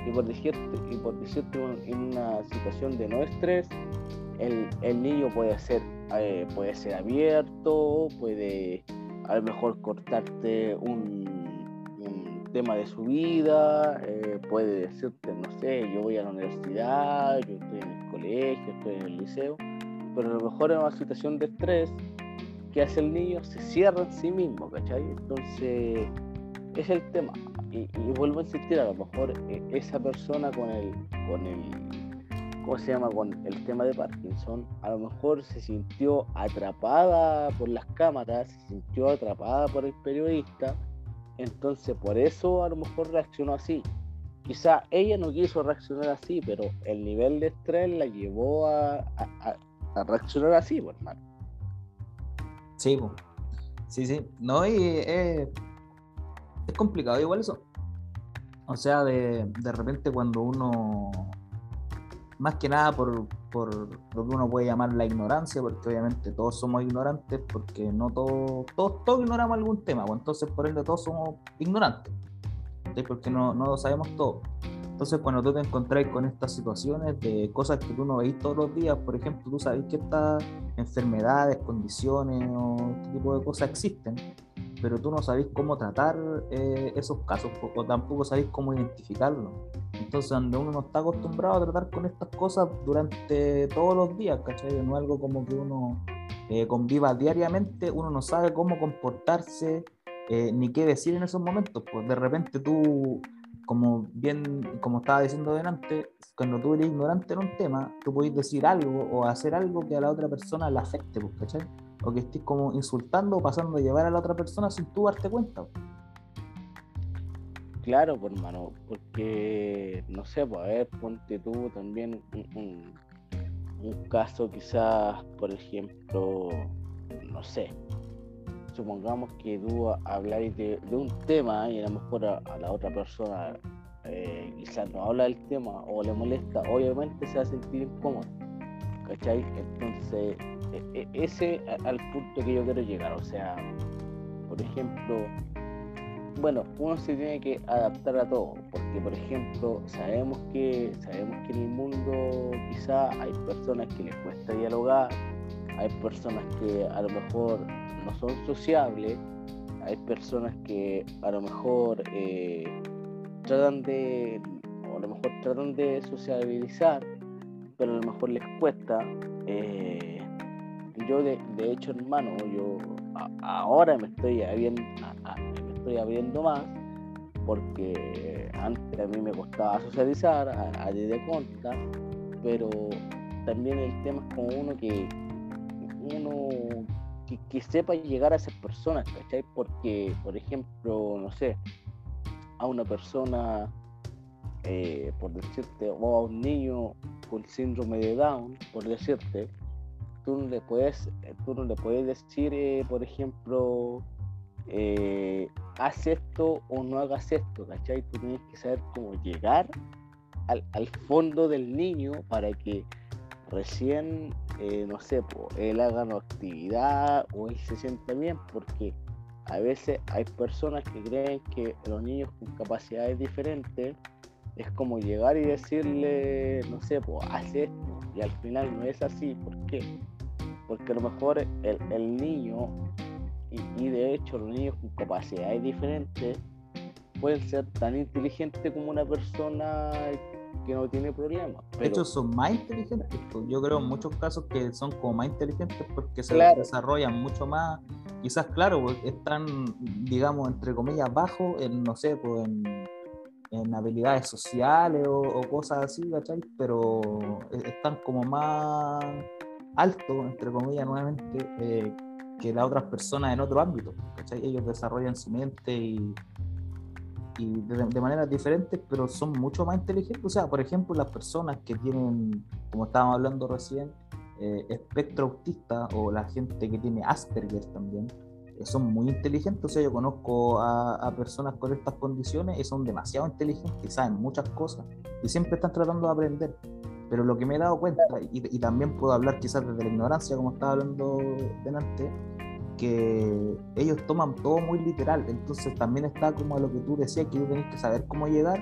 [SPEAKER 2] y por decirte, y por decirte en una situación de no estrés, el, el niño puede ser, eh, puede ser abierto, puede a lo mejor cortarte un tema de su vida, eh, puede decirte, no sé, yo voy a la universidad, yo estoy en el colegio, estoy en el liceo, pero a lo mejor en una situación de estrés, ¿qué hace el niño? Se cierra en sí mismo, ¿cachai? Entonces, es el tema. Y, vuelvo a insistir, a lo mejor eh, esa persona con el, con el, ¿cómo se llama? Con el tema de Parkinson, a lo mejor se sintió atrapada por las cámaras, se sintió atrapada por el periodista, entonces por eso a lo mejor reaccionó así. Quizá ella no quiso reaccionar así, pero el nivel de estrés la llevó a, a, reaccionar así, pues, hermano.
[SPEAKER 1] Sí, sí, sí. No, y eh, es complicado igual eso. O sea, de, de repente cuando uno, más que nada por, por, lo que uno puede llamar la ignorancia, porque obviamente todos somos ignorantes, porque no todos, todos, ignoramos algún tema, pues entonces por ende todos somos ignorantes, porque no, no lo sabemos todo. Entonces, cuando tú te encontrás con estas situaciones de cosas que tú no veis todos los días, por ejemplo, tú sabes que estas enfermedades, condiciones o este tipo de cosas existen, pero tú no sabéis cómo tratar eh, esos casos o tampoco sabéis cómo identificarlos. Entonces, donde uno no está acostumbrado a tratar con estas cosas durante todos los días, ¿cachai? No es algo como que uno eh, conviva diariamente, uno no sabe cómo comportarse eh, ni qué decir en esos momentos. Pues de repente tú, como bien, como estaba diciendo delante, cuando tú eres ignorante en un tema, tú puedes decir algo o hacer algo que a la otra persona le afecte, pues, ¿cachai? o que estés como insultando o pasando a llevar a la otra persona sin tú darte cuenta.
[SPEAKER 2] Claro, pues hermano, porque no sé, pues a ver, ponte tú también un, caso quizás, por ejemplo, no sé, supongamos que tú habláis de, un tema y a lo mejor a, la otra persona eh, quizás no habla del tema o le molesta, obviamente se va a sentir incómodo, ¿cachai? Entonces e, e, ese al punto que yo quiero llegar. O sea, por ejemplo, bueno, uno se tiene que adaptar a todo, porque por ejemplo, sabemos que, sabemos que en el mundo quizá hay personas que les cuesta dialogar, hay personas que a lo mejor no son sociables, hay personas que a lo mejor eh, tratan de, a lo mejor tratan de sociabilizar, pero a lo mejor les cuesta. Eh, yo de, hecho, hermano, yo ahora me estoy, abriendo, me estoy abriendo más porque antes a mí me costaba socializar, a, de conta, pero también el tema es como uno que uno que, sepa llegar a esas personas, ¿cachai? Porque, por ejemplo, no sé, a una persona, eh, por decirte, o a un niño con síndrome de Down, por decirte, tú no le puedes, tú no le puedes decir, eh, por ejemplo, eh, haz esto o no hagas esto, ¿cachai? Tú tienes que saber cómo llegar al, fondo del niño para que recién, no sé, él haga una actividad o él se sienta bien, porque a veces hay personas que creen que los niños con capacidades diferentes es como llegar y decirle, no sé, pues haz esto, y al final no es así, ¿por qué? porque a lo mejor el, niño, y, de hecho los niños con capacidades diferentes, pueden ser tan inteligentes como una persona que no tiene problemas.
[SPEAKER 1] De hecho, son más inteligentes. Pues, yo creo en muchos casos que son como más inteligentes porque se desarrollan mucho más. Quizás, claro, pues, están, digamos, entre comillas, bajos en, no sé, pues en, habilidades sociales o, o, cosas así, ¿cachai? Pero e, están como más alto, entre comillas, nuevamente, eh, que las otras personas en otro ámbito. Ellos desarrollan su mente y, y de, maneras diferentes, pero son mucho más inteligentes. O sea, por ejemplo, las personas que tienen, como estábamos hablando recién, eh, espectro autista o la gente que tiene Asperger también, eh, son muy inteligentes. O sea, yo conozco a, a, personas con estas condiciones y son demasiado inteligentes saben muchas cosas y siempre están tratando de aprender. Pero lo que me he dado cuenta, y, también puedo hablar quizás desde la ignorancia, como estaba hablando delante, que ellos toman todo muy literal. Entonces también está como a lo que tú decías, que tú tenés que saber cómo llegar,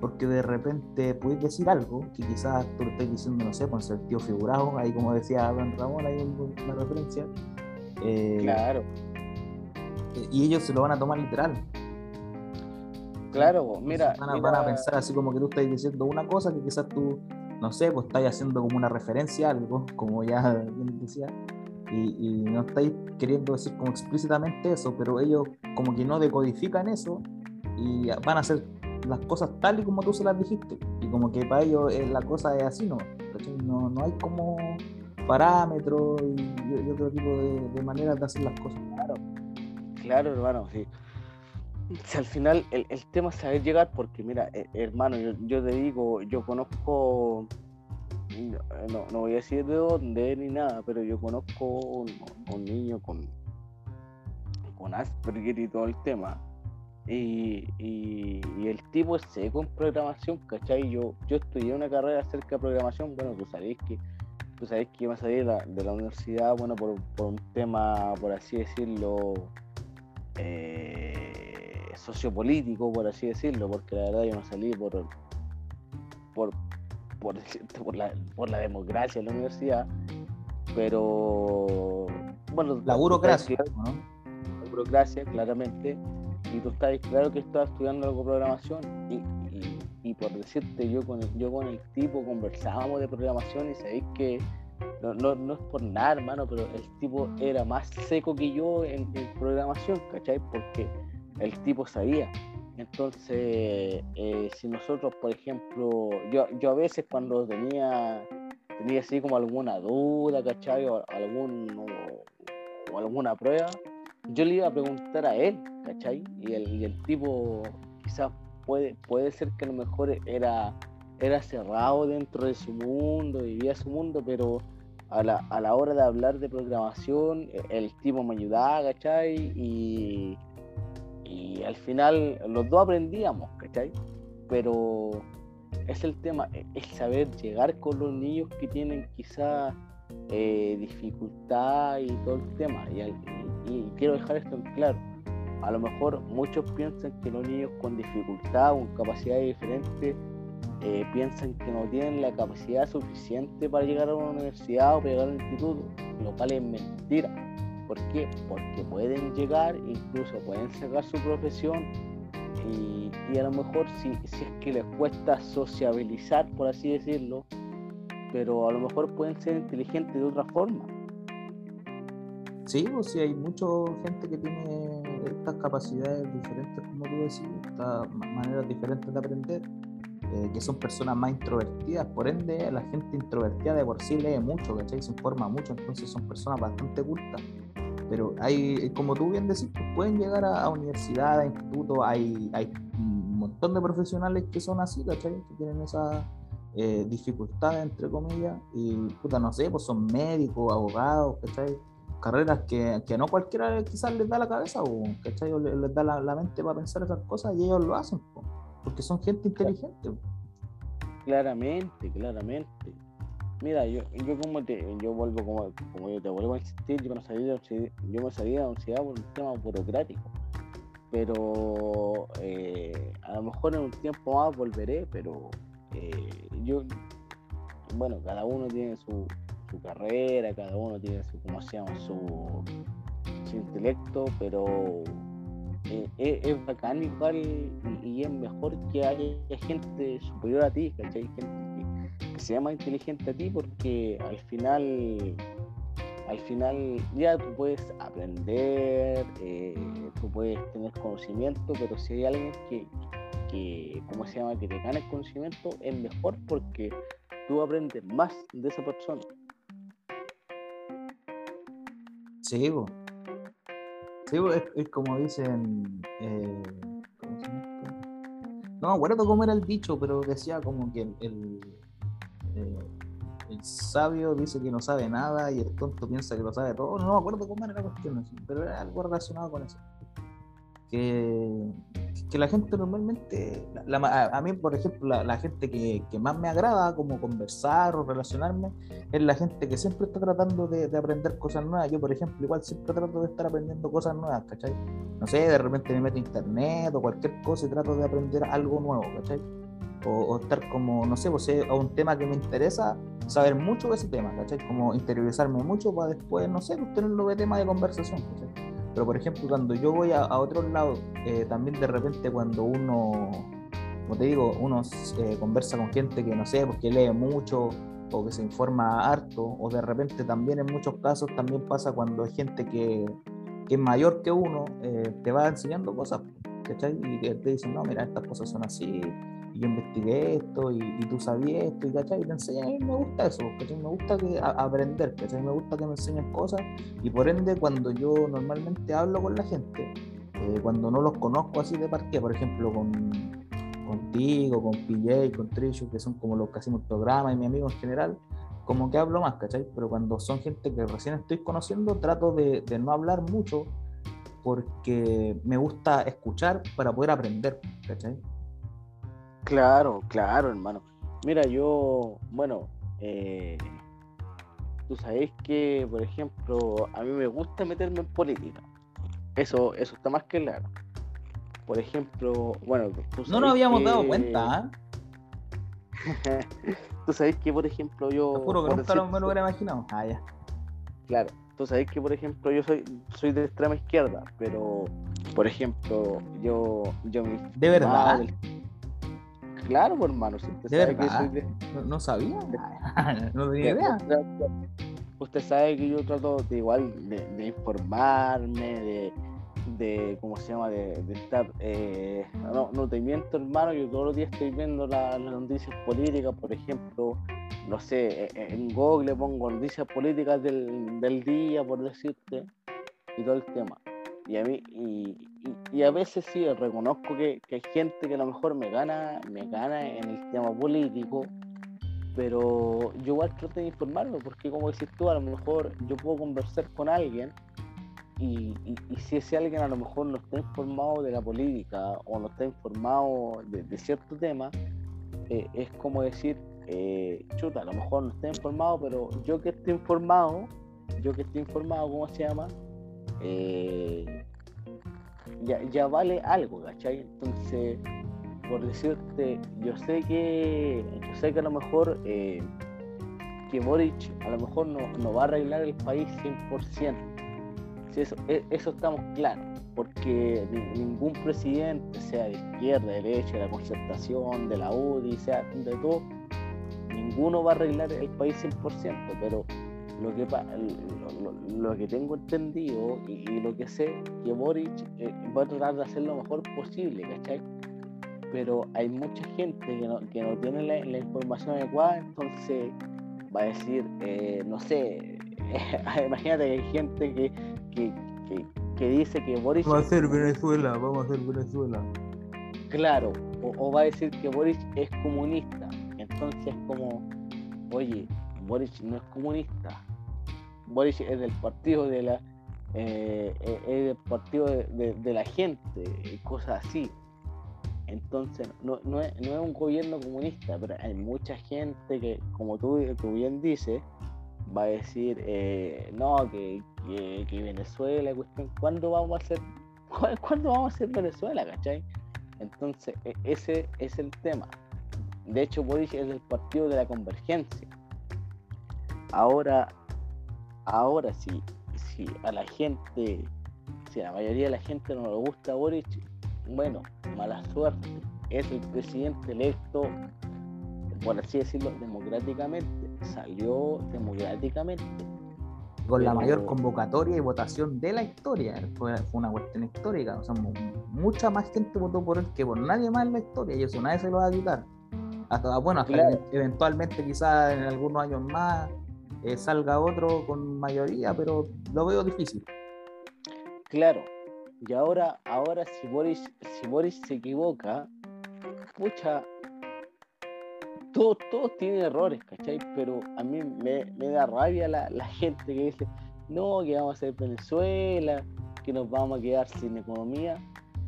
[SPEAKER 1] porque de repente puedes decir algo que quizás tú lo estés diciendo, no sé, con sentido figurado, ahí como decía Don Ramón, hay una referencia.
[SPEAKER 2] Eh, claro.
[SPEAKER 1] Y ellos se lo van a tomar literal.
[SPEAKER 2] Claro, mira
[SPEAKER 1] van, a, van a pensar así como que tú estás diciendo una cosa que quizás tú no sé, pues estáis haciendo como una referencia a algo, como ya bien decía, y, no estáis queriendo decir como explícitamente eso, pero ellos como que no decodifican eso y van a hacer las cosas tal y como tú se las dijiste, y como que para ellos la cosa es así, ¿no? No, no hay como parámetros y, otro tipo de, maneras de hacer las cosas.
[SPEAKER 2] Claro, claro, hermano, sí. Al final el, el, tema es saber llegar, porque mira, eh, hermano, yo, yo, te digo, yo conozco, no, no, voy a decir de dónde ni nada, pero yo conozco un, un niño con, con Asperger y todo el tema. Y, y, el tipo es seco en programación, ¿cachai? Yo, yo estudié una carrera acerca de programación, bueno, tú sabéis que tú sabes que iba a salir de la, universidad, bueno, por, un tema, por así decirlo, eh, sociopolítico, por así decirlo, porque la verdad yo no salí por, por, por, la, por la democracia en la universidad, pero bueno,
[SPEAKER 1] la burocracia,
[SPEAKER 2] La burocracia, claramente, y tú estás claro que estás estudiando algo de programación y, y por decirte, yo con, el, yo con el tipo conversábamos de programación y sabéis que no, no, es por nada, hermano, pero el tipo era más seco que yo en, programación, ¿cachai? Porque el tipo sabía. Entonces, eh, si nosotros, por ejemplo, yo, yo a veces cuando tenía, tenía así como alguna duda, ¿cachai? O, algún, o, alguna prueba, yo le iba a preguntar a él, ¿cachai? Y el, el tipo quizás puede, puede ser que a lo mejor era, era cerrado dentro de su mundo, vivía su mundo, pero a la, a la hora de hablar de programación, el tipo me ayudaba, ¿cachai? Y, y al final los dos aprendíamos, ¿cachai? Pero es el tema, es saber llegar con los niños que tienen quizá eh, dificultad y todo el tema. Y, quiero dejar esto en claro a lo mejor muchos piensan que los niños con dificultad, con capacidades diferentes, eh, piensan que no tienen la capacidad suficiente para llegar a una universidad o para llegar a instituto, lo cual es mentira. ¿Por qué? Porque pueden llegar, incluso pueden sacar su profesión y, a lo mejor si, si, es que les cuesta sociabilizar, por así decirlo, pero a lo mejor pueden ser inteligentes de otra forma.
[SPEAKER 1] Sí, pues sí, hay mucha gente que tiene estas capacidades diferentes, como tú decís, estas maneras diferentes de aprender, eh, que son personas más introvertidas, por ende la gente introvertida de por sí lee mucho, ¿cachai? Se informa mucho, entonces son personas bastante cultas. Pero hay, como tú bien decís, pues pueden llegar a, universidades, a institutos, hay, hay un montón de profesionales que son así, ¿cachai? Que tienen esa eh, dificultades, entre comillas, y puta, no sé, pues son médicos, abogados, ¿cachai? carreras que, que, no cualquiera quizás les da la cabeza o les, les da la, mente para pensar esas cosas y ellos lo hacen, porque son gente inteligente.
[SPEAKER 2] Claramente, claramente. Mira, yo, yo como te, yo vuelvo como, como yo te vuelvo a insistir, yo no sabía, yo me salí de la universidad por un tema burocrático. Pero eh, a lo mejor en un tiempo más volveré, pero eh, yo, bueno, cada uno tiene su, su carrera, cada uno tiene su, ¿cómo se llama? Su, su intelecto, pero eh, es, bacán igual y, es mejor que haya, gente superior a ti, ¿cachai? Gente que, sea más inteligente a ti porque al final al final ya tú puedes aprender, eh, tú puedes tener conocimiento, pero si hay alguien que, que, ¿cómo se llama?, que te gane el conocimiento, es mejor porque tú aprendes más de esa persona.
[SPEAKER 1] Sí, sí es, como dicen. Eh, no me acuerdo cómo era el dicho, pero decía como que el, eh, el, sabio dice que no sabe nada y el tonto piensa que lo sabe todo. No me acuerdo cómo era la cuestión, pero era algo relacionado con eso que, que la gente normalmente, a, mí por ejemplo, la, gente que, que, más me agrada como conversar o relacionarme es la gente que siempre está tratando de, de, aprender cosas nuevas. Yo por ejemplo igual siempre trato de estar aprendiendo cosas nuevas, ¿cachai? No sé, de repente me meto a internet o cualquier cosa y trato de aprender algo nuevo, ¿cachai? O, estar como, no sé, pues, a un tema que me interesa, saber mucho de ese tema, ¿cachai? Como interiorizarme mucho para después, no sé, pues, tenerlo de tema de conversación, ¿cachai? Pero por ejemplo, cuando yo voy a, a otros lados, eh, también de repente cuando uno, como te digo, uno eh, conversa con gente que no sé, porque lee mucho o que se informa harto, o de repente también en muchos casos también pasa cuando hay gente que, que es mayor que uno, eh, te va enseñando cosas, ¿cachai? Y te dicen, no, mira, estas cosas son así, y yo investigué esto, y, tú sabías esto, y, ¿cachai? Y te enseñan, a mí me gusta eso, ¿cachai? Me gusta que, aprender, ¿cachai? Me gusta que me enseñen cosas, y por ende, cuando yo normalmente hablo con la gente, eh, cuando no los conozco así de partida, por ejemplo, con, contigo, con PJ, con Trishu, que son como los que hacemos el programa y mi amigo en general, como que hablo más, ¿cachai? Pero cuando son gente que recién estoy conociendo, trato de, de no hablar mucho porque me gusta escuchar para poder aprender, ¿cachai?
[SPEAKER 2] Claro, claro, hermano. Mira, yo, bueno, eh, tú sabes que, por ejemplo, a mí me gusta meterme en política. Eso, eso está más que claro. Por ejemplo, bueno,
[SPEAKER 1] tú no nos habíamos dado cuenta.
[SPEAKER 2] ¿eh? tú sabes que, por ejemplo, yo.
[SPEAKER 1] Te juro que nunca lo, me lo hubiera imaginado. Ah, ya.
[SPEAKER 2] Claro, tú sabes que, por ejemplo, yo soy, soy de extrema izquierda, pero, por ejemplo, yo. yo
[SPEAKER 1] ¿De verdad?
[SPEAKER 2] Claro, pues, hermano.
[SPEAKER 1] ¿De verdad? No, sabía. no tenía idea.
[SPEAKER 2] Usted, sabe que yo trato de igual de informarme, de de ¿cómo se llama? De, estar, eh, no, no te miento hermano, yo todos los días estoy viendo las noticias políticas, por ejemplo, no sé, e, e, en Google pongo noticias políticas del, del día, por decirte, y todo el tema. Y a mí, y, y, a veces sí, reconozco que, que, hay gente que a lo mejor me gana, me gana en el tema político, pero yo igual trato de informarme, porque como decís tú, a lo mejor yo puedo conversar con alguien y, si ese alguien a lo mejor no está informado de la política o no está informado de, cierto tema, eh, es como decir, eh, chuta, a lo mejor no está informado, pero yo que estoy informado, yo que estoy informado, ¿cómo se llama? Eh, ya, ya vale algo, ¿cachai? Entonces, por decirte, yo sé que, yo sé que a lo mejor que Boric a lo mejor no, no va a arreglar el país 100%, eso, e, eso estamos claros, porque ningún presidente, sea de izquierda, de derecha, de la concertación, de la UDI, sea de todo, ninguno va a arreglar el país 100%, pero lo que, lo, que tengo entendido y, lo que sé, que Boric eh, va a tratar de hacer lo mejor posible, ¿cachai? Pero hay mucha gente que no, que no tiene la, información adecuada, entonces va a decir, eh, no sé, imagínate que hay gente que que, que, dice que Boris...
[SPEAKER 1] Va a ser Venezuela, vamos a hacer Venezuela.
[SPEAKER 2] Claro, o, va a decir que Boris es comunista. Entonces es como, oye, Boris no es comunista. Boris es del partido de la... Eh, eh, es del partido de, la gente, cosas así. Entonces, no, no, es, no, es, un gobierno comunista, pero hay mucha gente que, como tú, tú bien dices, va a decir, eh, no, que, que, Venezuela, ¿cuándo vamos a hacer, cuándo vamos a hacer Venezuela, cachai? Entonces, e, ese es el tema. De hecho, Boris es el partido de la convergencia. Ahora, ahora sí, si a la gente, si a la mayoría de la gente no le gusta Boris, bueno, mala suerte. Es el presidente electo, por así decirlo, democráticamente salió democráticamente.
[SPEAKER 1] Con la mayor convocatoria y votación de la historia. Fue, una cuestión histórica. O sea, mucha más gente votó por él que por nadie más en la historia. Y eso nadie se lo va a quitar. Hasta, bueno, hasta eventualmente quizás en algunos años más eh, salga otro con mayoría, pero lo veo difícil.
[SPEAKER 2] Claro. Y ahora, ahora si Boris, si Boris se equivoca, pucha, todos, todos tienen errores, ¿cachai? Pero a mí me, da rabia la, gente que dice, no, que vamos a hacer Venezuela, que nos vamos a quedar sin economía,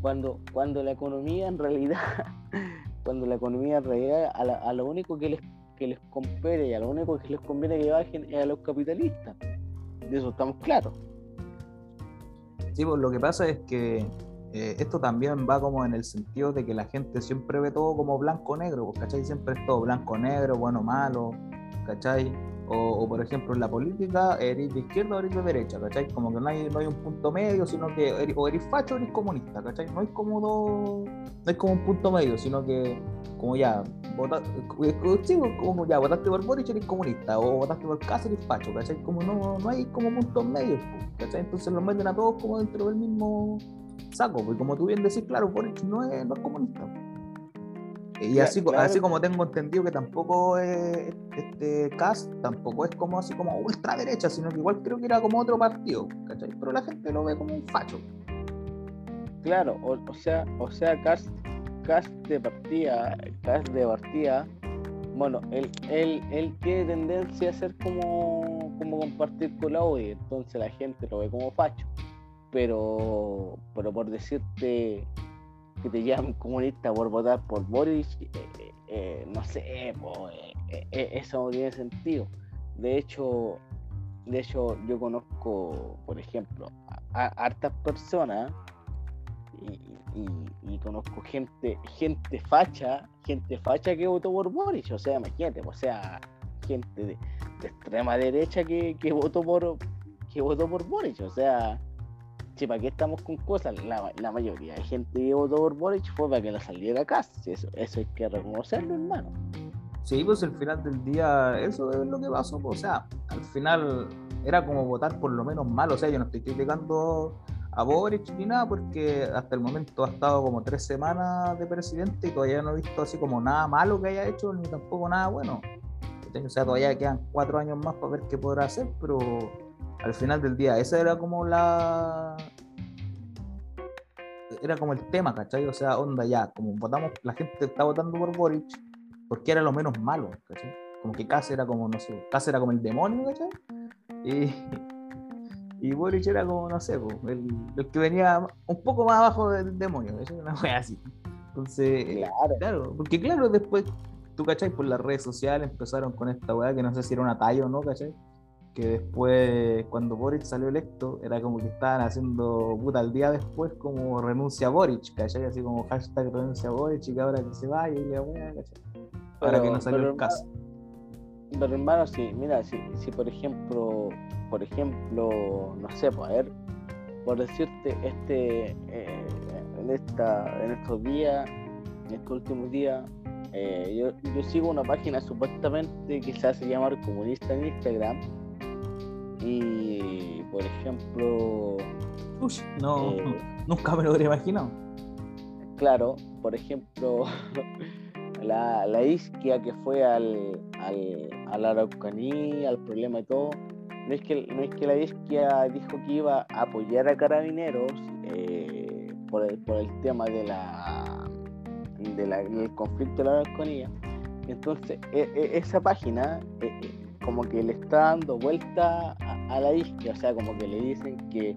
[SPEAKER 2] cuando, cuando la economía en realidad, cuando la economía en realidad a, lo único que les, que les compete y a lo único que les conviene que bajen es a los capitalistas. De eso estamos claros.
[SPEAKER 1] Sí, pues lo que pasa es que eh, esto también va como en el sentido de que la gente siempre ve todo como blanco-negro, pues, ¿cachai? Siempre es todo blanco-negro, bueno-malo, ¿cachai? O, por ejemplo en la política, eres de izquierda o eres de derecha, ¿cachai? Como que no hay, no hay un punto medio, sino que eres, o eres facho o eres comunista, ¿cachai? No hay como dos, no hay como un punto medio, sino que como ya, votaste, eh, eh, como ya, votaste por Boric eres comunista, o votaste por Cáceres eres facho, ¿cachai? Como no, no hay como puntos medios, ¿cachai? Entonces los meten a todos como dentro del mismo saco, porque como tú bien decís, claro, Boric no es, no es comunista. Y así, así como tengo entendido que tampoco es este cast, tampoco es como así como ultraderecha, sino que igual creo que era como otro partido, ¿cachai? Pero la gente lo ve como un facho.
[SPEAKER 2] Claro, o, sea, o sea, cast, cast de partida, cast de partida, bueno, él, él, él tiene tendencia a ser como, como compartir con la OE, entonces la gente lo ve como facho. Pero, pero por decirte que te llaman comunista por votar por Boris, eh, eh, eh, no sé, eso no tiene sentido. De hecho, de hecho, yo conozco, por ejemplo, a, hartas personas y, conozco gente, gente facha, gente facha que votó por Boris, o sea, imagínate, o sea, gente de, extrema derecha que, que votó por que votó por Boris, o sea, si para qué estamos con cosas, la, mayoría de gente que votó por Boric fue para que la saliera casi, eso, eso hay que reconocerlo, hermano.
[SPEAKER 1] Sí, pues al final del día, eso es lo que pasó, pues, o sea, al final era como votar por lo menos mal, o sea, yo no estoy criticando a Boric ni nada, porque hasta el momento ha estado como tres semanas de presidente y todavía no he visto así como nada malo que haya hecho, ni tampoco nada bueno. O sea, todavía quedan cuatro años más para ver qué podrá hacer, pero al final del día, esa era como la. Era como el tema, ¿cachai? O sea, onda ya, como votamos, la gente está votando por Boric porque era lo menos malo, ¿cachai? Como que Kass era como, no sé, Kass era como el demonio, ¿cachai? Y, y Boric era como, no sé, el, el, que venía un poco más abajo del demonio, ¿cachai? Una wea así. Entonces, claro. claro, porque claro, después, tú, ¿cachai? Por las redes sociales empezaron con esta weá que no sé si era una talla o no, ¿cachai? Que después, cuando Boric salió electo, era como que estaban haciendo puta el día después como renuncia a Boric, ¿cachai? Así como hashtag renuncia a Boric y que ahora que se vaya y buena, ¿cachai? Ahora que no salió el caso.
[SPEAKER 2] Pero hermano, si, mira, si, si por ejemplo, por ejemplo, no sé, pues a ver, por decirte, este, eh, en, esta, en estos días, en estos últimos días, eh, yo, yo, sigo una página supuestamente que se hace llamar comunista en Instagram, y, por ejemplo...
[SPEAKER 1] no, eh, nunca me lo hubiera imaginado.
[SPEAKER 2] Claro, por ejemplo, la, la isquia que fue al, al, a la Araucanía, al problema y todo, no es que, no es que la isquia dijo que iba a apoyar a carabineros eh, por, el, por el tema de la, de la, del conflicto de la Araucanía. Entonces, e, e, esa página eh, como que le está dando vuelta a, la isquia, o sea, como que le dicen que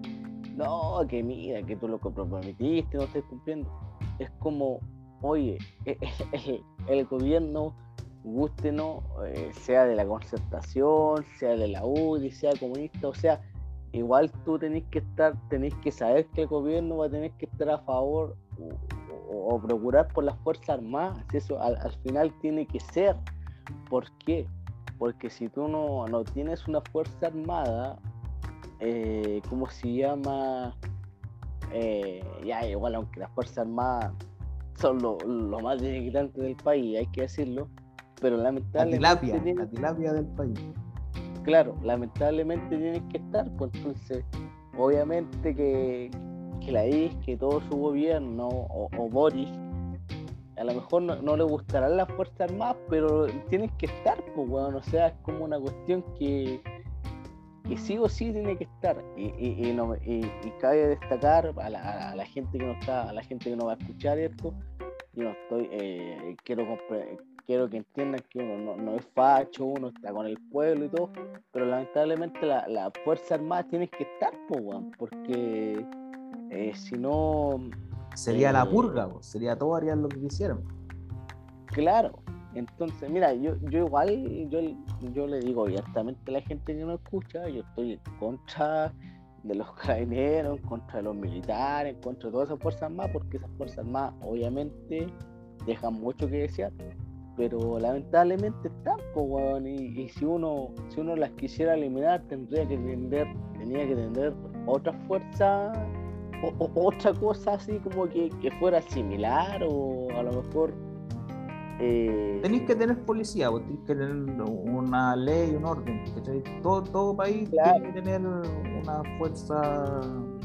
[SPEAKER 2] no, que mira, que tú lo que prometiste no estás cumpliendo. Es como, oye, e, e, el, gobierno, guste no, eh, sea de la concertación, sea de la UDI, sea comunista, o sea, igual tú tenés que estar, tenés que saber que el gobierno va a tener que estar a favor o, procurar por las Fuerzas Armadas, eso al, al final tiene que ser. ¿Por qué? Porque si tú no, no tienes una fuerza armada, eh, ¿cómo se llama? Eh, ya igual, aunque las fuerzas armadas son lo, más denigrante del país, hay que decirlo, pero lamentablemente...
[SPEAKER 1] La tilapia, la tilapia del país.
[SPEAKER 2] Claro, lamentablemente tienes que estar, pues entonces, obviamente que, que la IS, que todo su gobierno, o, o Boris, a lo mejor no, le gustarán las Fuerzas Armadas, pero tienen que estar, pues, bueno, o sea, es como una cuestión que, que sí o sí tiene que estar. Y, y, y, cabe destacar a la, gente que no está, a la gente que no va a escuchar esto, yo no estoy, eh, quiero quiero que entiendan que uno no, es facho, uno está con el pueblo y todo, pero lamentablemente la, la Fuerza Armada tiene que estar, pues, porque eh, si no
[SPEAKER 1] Sería la purga, sería todo harían lo que quisieran.
[SPEAKER 2] Claro, entonces, mira, yo, yo igual, yo, yo le digo abiertamente a la gente que no escucha, yo estoy en contra de los carabineros, en contra de los militares, en contra de todas esas fuerzas más, porque esas fuerzas más obviamente dejan mucho que desear. pero lamentablemente están, pues, y, si uno si uno las quisiera eliminar tendría que tener, tenía que tener otra fuerza o, otra cosa así como que, fuera similar o a lo mejor
[SPEAKER 1] eh... tenéis que tener policía, vos tenéis que tener una ley, un orden. Todo, todo país tiene que tener una fuerza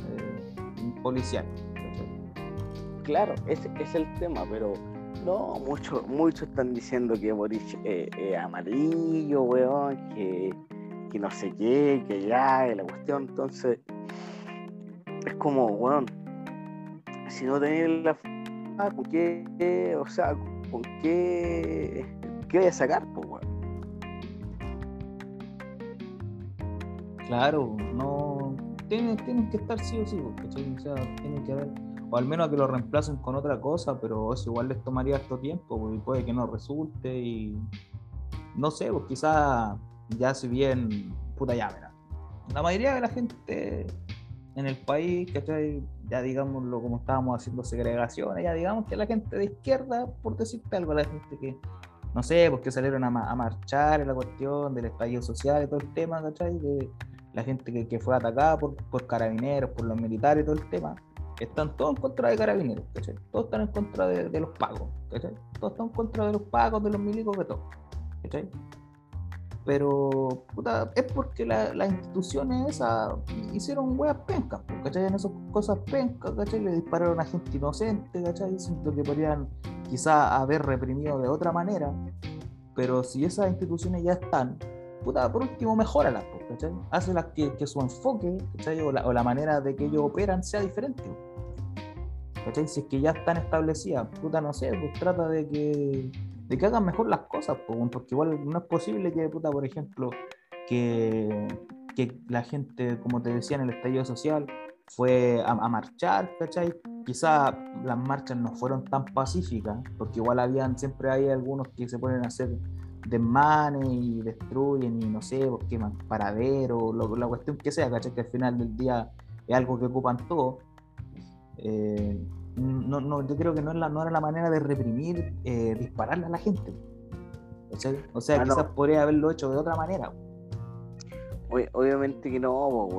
[SPEAKER 1] eh, policial.
[SPEAKER 2] Claro, ese es el tema, pero no, muchos muchos están diciendo que Boric es amarillo, weón, que, que, no sé qué, que ya, es la cuestión. Entonces, es como, weón, si no tenés la. ¿Con qué? O sea, ¿con qué? ¿Qué voy a sacar, pues, weón?
[SPEAKER 1] Claro, no. Tienen, tienen que estar sí o sí, ¿cachai? O al menos que lo reemplacen con otra cosa, pero eso igual les tomaría harto tiempo y puede que no resulte y no sé, pues quizás ya si bien, puta ya, verá. La mayoría de la gente en el país, ¿cachai? Ya digámoslo como estábamos haciendo segregaciones, ya digamos que la gente de izquierda, por decirte algo, la gente que, no sé, porque salieron a, marchar en la cuestión del estallido social y todo el tema, ¿cachai? De la gente que, fue atacada por, por carabineros, por los militares y todo el tema están todos en contra de carabineros, ¿cachai? Todos están en contra de, los pagos, ¿cachai? Todos están en contra de los pagos, de los milicos, de todo, ¿cachai? Pero, puta, es porque las instituciones esas hicieron weas pencas, ¿cachai? En esas cosas pencas, ¿cachai? Le dispararon a gente inocente, ¿cachai? Siento que podrían quizá haber reprimido de otra manera, pero si esas instituciones ya están, puta, por último, mejóralas, ¿cachai? Hazlas que, que su enfoque, ¿cachai? O la, o la, manera de que ellos operan sea diferente. ¿cachai? Si es que ya están establecidas, puta, no sé, pues trata de que, de que hagan mejor las cosas, porque igual no es posible que, puta, por ejemplo, que, que la gente, como te decía en el estallido social, fue a, marchar, ¿cachai? Quizá las marchas no fueron tan pacíficas, porque igual habían, siempre hay algunos que se ponen a hacer desmanes y destruyen y no sé, queman paraderos, la cuestión que sea, ¿cachai? Que al final del día es algo que ocupan todos. Eh, no, no, yo creo que no, es la, no era la manera de reprimir, eh, dispararle a la gente. O sea, ah, quizás podría haberlo hecho de otra manera.
[SPEAKER 2] obviamente que no,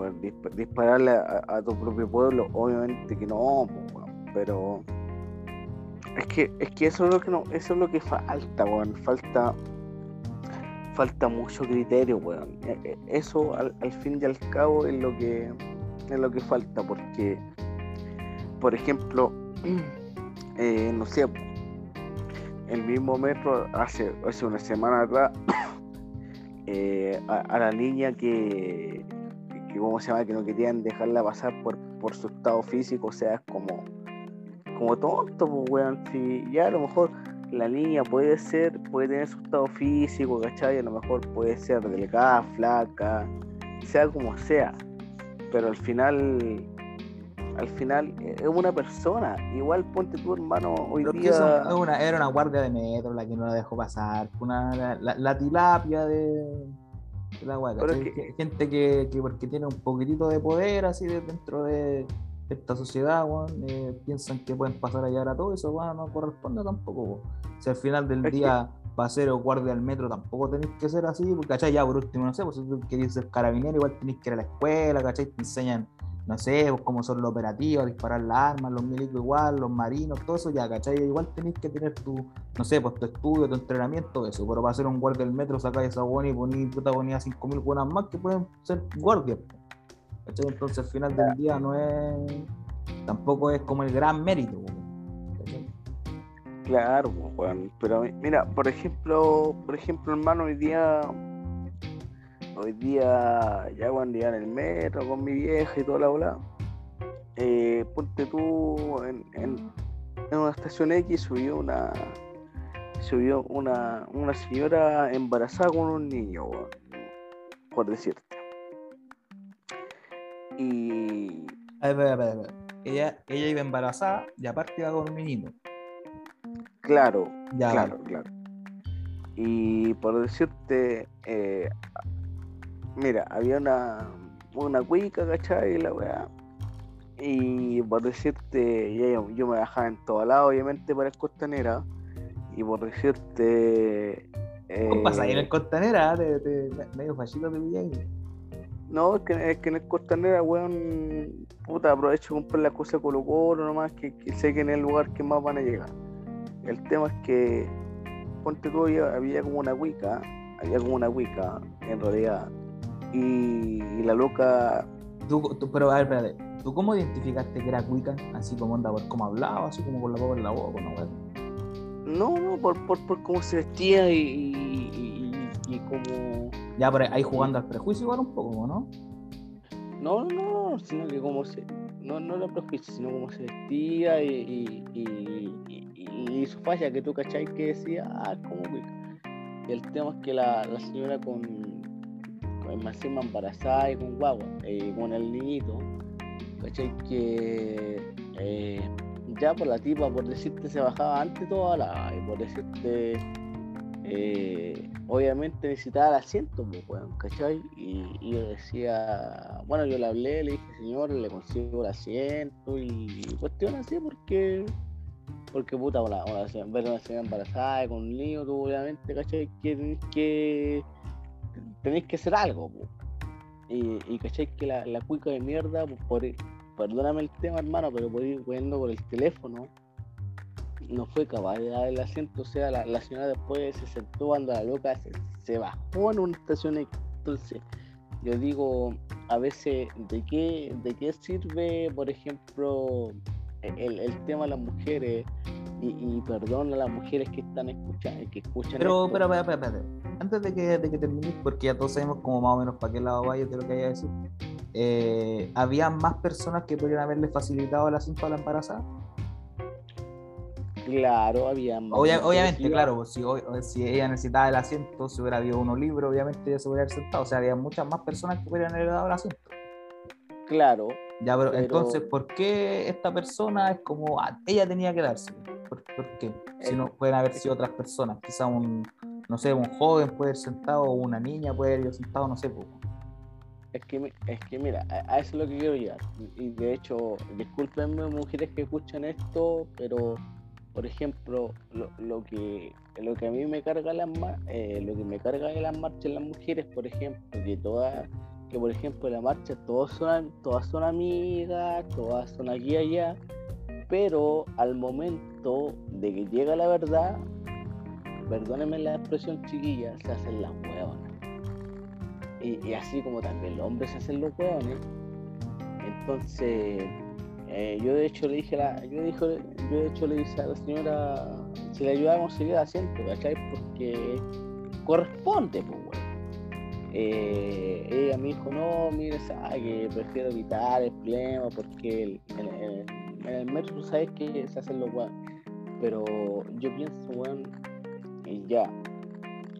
[SPEAKER 2] dispararle a, tu propio pueblo, obviamente que no, pero es que es que eso es lo que no, eso es lo que falta, falta falta mucho criterio, weón. E, e, eso al, fin y al cabo es lo que es lo que falta, porque por ejemplo, eh, no sé, el mismo metro hace, hace una semana atrás eh, a, la niña que, que, ¿cómo se llama? que no querían dejarla pasar por, por su estado físico, o sea, es como, como tonto, pues, weón, ya a lo mejor la niña puede ser, puede tener su estado físico, ¿cachai? A lo mejor puede ser delgada, flaca, sea como sea, pero al final al final eh, es una persona. Igual ponte tu hermano hoy día.
[SPEAKER 1] una, era una guardia de metro la que no la dejó pasar. Una, la, tilapia de, la guardia. Gente que, que, porque tiene un poquitito de poder así dentro de esta sociedad, eh, piensan que pueden pasar allá a todo eso, bueno, no corresponde tampoco. Si al final del día va a ser o guardia del metro, tampoco tenéis que ser así, porque ¿cachai? Ya por último, no sé, pues si tú querés ser carabinero, igual tenéis que ir a la escuela, ¿cachai? Te enseñan no sé, pues, cómo son los operativos, disparar las armas, los milicos igual, los marinos, todo eso ya, ¿cachai? Igual tenéis que tener tu, no sé, pues tu estudio, tu entrenamiento, eso, pero para ser un guardia del metro sacáis esa buena y poní, puta, ponía 5.000 buenas más que pueden ser guardias, ¿cachai? Entonces al final del día no es, tampoco es como el gran mérito,
[SPEAKER 2] ¿cachai? Claro, pues, pero mira, por ejemplo, por ejemplo, hermano, hoy día hoy día ya cuando iba en el metro con mi vieja y toda la bola, eh, ponte tú en, en, una estación X subió una subió una, una señora embarazada con un niño, por decirte. Y.
[SPEAKER 1] A ver, a ver, a ver. Ella, ella iba embarazada y aparte iba con un niño.
[SPEAKER 2] Claro, claro, claro. Y por decirte, eh, Mira, había una, una cuica, ¿cachai? La weá. Y por decirte, yo, me bajaba en todo lado, obviamente, para el costanera. y por decirte.
[SPEAKER 1] ¿Cómo pasa ahí en el
[SPEAKER 2] eh,
[SPEAKER 1] Costanera? De, de, medio fallito de Villa
[SPEAKER 2] No, es que, es que en el Costanera, weón, puta, aprovecho de comprar la cosa Colo Colo nomás, que, que sé que en el lugar que más van a llegar. El tema es que, ponte tú, había, como una Wicca, había como una Wicca, en realidad, y, y la loca
[SPEAKER 1] Tú, tú- pero a ver, espérate. ¿Tú cómo identificaste que era Wiccan? Así como onda por cómo hablaba, así como con la boca en la boca, ¿no?
[SPEAKER 2] No, no, por, por, por cómo se vestía y, y, y, y cómo...
[SPEAKER 1] Ya, pero ahí jugando al prejuicio igual un poco, ¿no?
[SPEAKER 2] No, no, no, sino que cómo se... No, no era prejuicio, sino cómo se vestía y, y, su falla, que tú cachai que decía, ah, como Wicca. Y el tema es que la, la señora con más encima embarazada y con guagua, eh, con el niñito, cachai que eh, ya por la tipa, por decirte, se bajaba antes toda la, y por decirte, eh, obviamente necesitaba el asiento, pues, weón, ¿cachai? Y, y yo decía, bueno, yo le hablé, le dije, señor, le consigo el asiento y cuestión así porque, porque puta, una, una, ver una señora embarazada con un niño, tú obviamente, ¿cachai? Que que, tenés que hacer algo, pues. Y, y cachai que la, la cuica de mierda, pues, por, perdóname el tema, hermano, pero por ir jugando por el teléfono, no fue capaz de dar el asiento. O sea, la, la señora después se sentó cuando la loca se, se bajó en una estación. Entonces, yo digo, a veces, ¿de qué, de qué sirve, por ejemplo, el, el tema de las mujeres? Y, y perdón a las mujeres que están escuchando, que escuchan
[SPEAKER 1] Pero,
[SPEAKER 2] esto.
[SPEAKER 1] pero. Antes de que, de que termines, porque ya todos sabemos como más o menos para qué lado vaya de lo que haya decir. Eh, ¿Había más personas que podrían haberle facilitado el asiento a la embarazada?
[SPEAKER 2] Claro, había más
[SPEAKER 1] Obvia- obviamente, claro, pues, si, si ella necesitaba el asiento, si hubiera habido uno libre, obviamente ella se hubiera sentado. O sea, había muchas más personas que hubieran haber dado el asiento.
[SPEAKER 2] Claro,
[SPEAKER 1] Ya, pero,
[SPEAKER 2] Pero-
[SPEAKER 1] entonces, ¿por qué esta persona es como, ah, ella tenía que darse? ¿Por, por qué? Si
[SPEAKER 2] Eh,
[SPEAKER 1] no pueden haber sido otras personas, quizá un, no sé, un joven puede ir sentado o una niña puede ir sentado, no sé. pues.
[SPEAKER 2] Es que, es que mira, a, eso es lo que quiero llegar. Y de hecho, discúlpenme mujeres que escuchan esto, pero por ejemplo, lo, lo que lo que a mí me carga las eh, lo que me carga de las marchas las mujeres, por ejemplo, que todas, que por ejemplo en la marcha todos son todas son amigas, todas son aquí y allá, pero al momento de que llega la verdad, perdónenme la expresión chiquilla, se hacen las huevas. Y, así como también los hombres se hacen los hueones. Entonces, eh, yo de hecho le dije a la, yo, dijo, yo de hecho le dije a la señora si le ayudaba a conseguir asiento, ¿cachai? Porque corresponde, pues, weón. Eh, ella me dijo, no, mire, sabe que prefiero evitar el problema porque en, el metro, ¿sabes que se hacen los weones? Pero yo pienso, weón, y ya,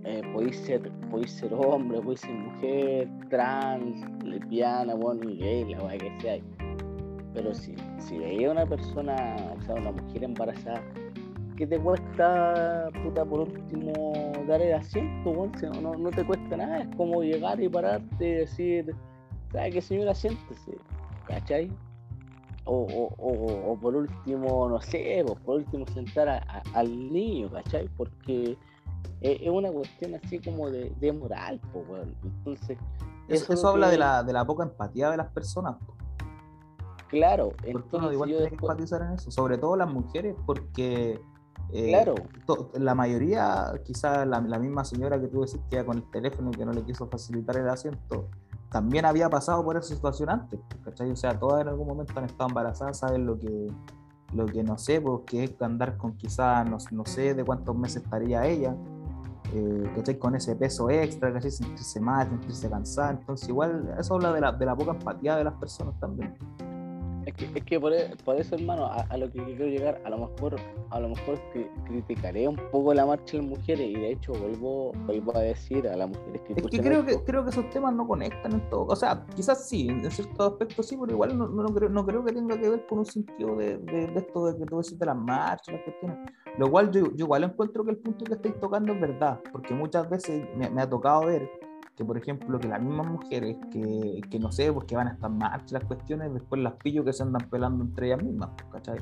[SPEAKER 2] eh, ser, podéis ser hombre, podéis ser mujer, trans, lesbiana, bueno, gay, la que sea. Pero si, si veía una persona, o sea, una mujer embarazada, ¿qué te cuesta, puta, por último, dar el asiento, weón? No, no, te cuesta nada, es como llegar y pararte y decir, ¿sabes qué, señora? Siéntese, ¿cachai? O, o, o, o por último, no sé, pues, por último sentar a- a- al niño, ¿cachai? Porque es, es una cuestión así como de, de moral, pues, weón. Entonces,
[SPEAKER 1] Eso,
[SPEAKER 2] eso
[SPEAKER 1] habla
[SPEAKER 2] que-
[SPEAKER 1] de la, de la poca empatía de las personas. po.
[SPEAKER 2] claro,
[SPEAKER 1] Porque uno
[SPEAKER 2] entonces
[SPEAKER 1] igual
[SPEAKER 2] yo
[SPEAKER 1] tiene que
[SPEAKER 2] después,
[SPEAKER 1] empatizar en eso, sobre todo las mujeres, porque eh,
[SPEAKER 2] claro,
[SPEAKER 1] la mayoría, quizás la, la misma señora que tú decís que iba con el teléfono y que no le quiso facilitar el asiento, también había pasado por esa situación antes, ¿cachai? O sea, todas en algún momento han estado embarazadas, saben lo que, lo que no sé, pues que es andar con quizás, no, no sé de cuántos meses estaría ella, eh, ¿cachai? Con ese peso extra, ¿cachai? Sentirse mal, sentirse cansada, entonces igual eso habla de la, de la poca empatía de las personas también.
[SPEAKER 2] Es que, es que por, e- por eso, hermano, a, a lo que quiero llegar, a lo mejor, a lo mejor cri- criticaré un poco la marcha de las mujeres, y de hecho vuelvo, vuelvo a decir a las mujeres que
[SPEAKER 1] Es que creo que creo que esos temas no conectan en todo. O sea, quizás sí, en ciertos aspectos sí, pero igual no, no, creo, no creo que tenga que ver con un sentido de, de, de esto de que tú decís de las marchas, las cuestiones. Lo cual yo, yo igual encuentro que el punto que estáis tocando es verdad, porque muchas veces me, me ha tocado ver que, por ejemplo, que las mismas mujeres que, que no sé, pues que van a estas marchas, las cuestiones, después las pillo que se andan pelando entre ellas mismas, ¿cachai?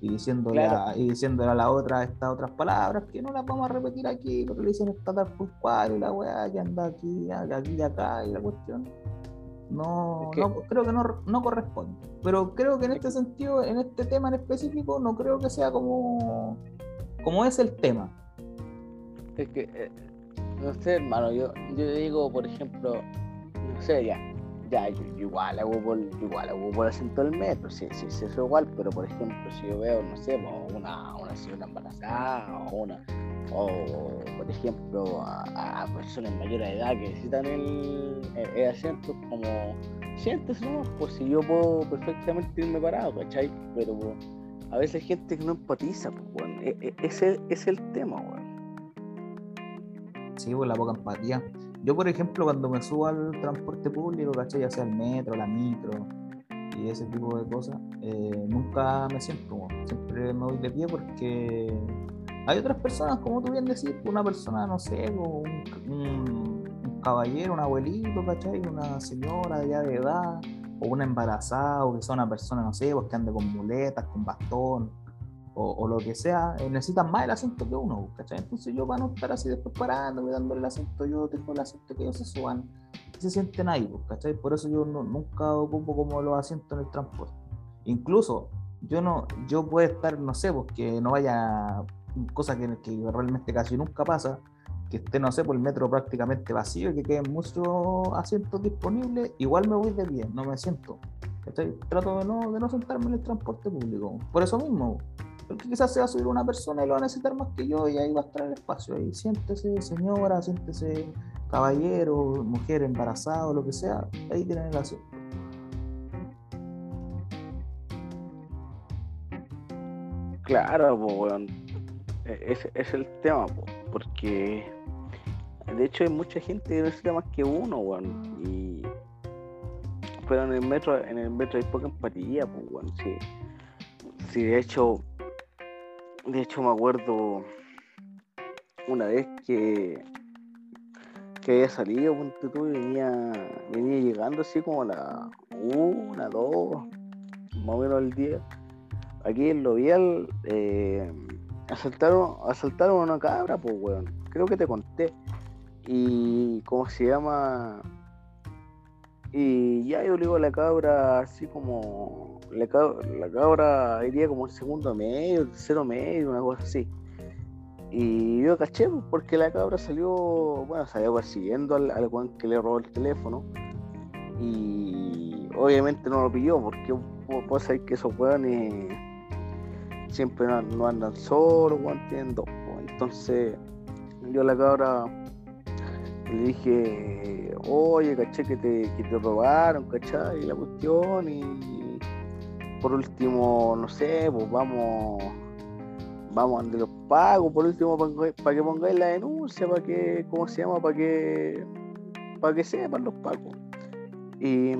[SPEAKER 1] Y, diciéndole, a, y diciéndole a la otra estas otras palabras que no las vamos a repetir aquí, pero le dicen estatal por cual y la weá que anda aquí, aquí y acá y la cuestión. No, no creo que no, no, corresponde. Pero creo que en este sentido, en este tema en específico, no creo que sea como, como es el tema.
[SPEAKER 2] Es que, eh, no sé, hermano, yo, yo digo, por ejemplo, no sé, ya, ya, yo, igual hago por, igual hago por asiento del metro, sí, sí, sí, eso igual, pero por ejemplo, si yo veo, no sé, una, una señora embarazada o una, o por ejemplo, a, personas mayores de edad que necesitan el, el, asiento, como, siéntese, ¿no? Pues si yo puedo perfectamente irme parado, ¿cachai? Pero a veces hay gente que no empatiza, pues, bueno, e, e, ese es el tema, weón.
[SPEAKER 1] Sí, pues la poca empatía. Yo, por ejemplo, cuando me subo al transporte público, ¿cachai? Ya sea el metro, la micro y ese tipo de cosas, eh, nunca me siento, siempre me voy de pie porque hay otras personas, como tú bien decís, una persona, no sé, un, caballero, un abuelito, ¿cachai? Una señora ya de edad, o una embarazada, o que sea una persona, no sé, pues que ande con muletas, con bastón o, lo que sea, eh, necesitan más el asiento que uno, ¿cachai? Entonces yo para no estar así después parándome, dándole el asiento, yo tengo el asiento que ellos se suban y se sienten ahí, ¿cachai? Por eso yo nunca ocupo como los asientos en el transporte. Incluso yo no, yo puedo estar, no sé, porque pues, no vaya, cosa que, que realmente casi nunca pasa, que esté, no sé, por el metro prácticamente vacío y que queden muchos asientos disponibles, igual me voy de pie, no me siento. ¿cachai? Trato de no, de no sentarme en el transporte público. Por eso mismo, porque quizás se va a subir una persona y lo va a necesitar más que yo y ahí va a estar el espacio. Ahí siéntese, señora, siéntese, caballero, mujer embarazada, lo que sea, ahí tienen el asiento.
[SPEAKER 2] Claro, pues, ese es el tema, porque de hecho hay mucha gente que necesita más que uno, weón, y pero en el metro, en el metro hay poca empatía, pues, weón, sí. sí, de hecho de hecho, me acuerdo una vez que, que había salido, punto tú, y venía, venía llegando así como a la una, dos, más o menos al día. Aquí en Lovial eh, asaltaron, asaltaron una cabra, pues, weón. Creo que te conté. Y, ¿cómo se llama? Y ya yo le digo a la cabra así como la, cabra iría como el segundo medio, el tercero medio, una cosa así. Y yo caché pues, porque la cabra salió, bueno, salió persiguiendo al, al que le robó el teléfono. Y obviamente no lo pilló porque puede ser que esos weones siempre no, andan solos, weón, dos. Entonces yo a la cabra le dije, oye, caché que te, que te robaron, ¿cachai? Y la cuestión y por último, no sé, pues vamos, vamos ante los pagos, por último, para que pongáis la denuncia, para que, ¿cómo se llama? Para que, para que sepan los pagos. Y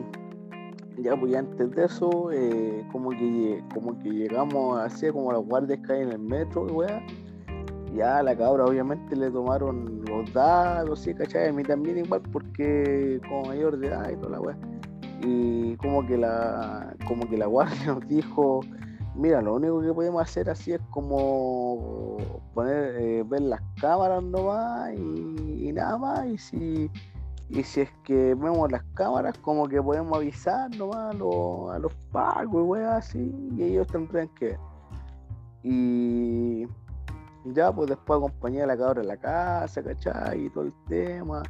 [SPEAKER 2] ya, pues ya antes de eso, eh, como, que, como que llegamos así, como las guardias que en el metro, weá. Ya la cabra obviamente le tomaron los datos, sí, ¿cachai? A mí también igual, porque como mayor de edad y toda la weá y como que la como que la guardia nos dijo mira lo único que podemos hacer así es como poner eh, ver las cámaras nomás y, y, nada más y si y si es que vemos las cámaras como que podemos avisar nomás a los, a los pagos y weas así y ellos tendrían que y ya pues después acompañé a la cabra en la casa ¿cachai? y todo el tema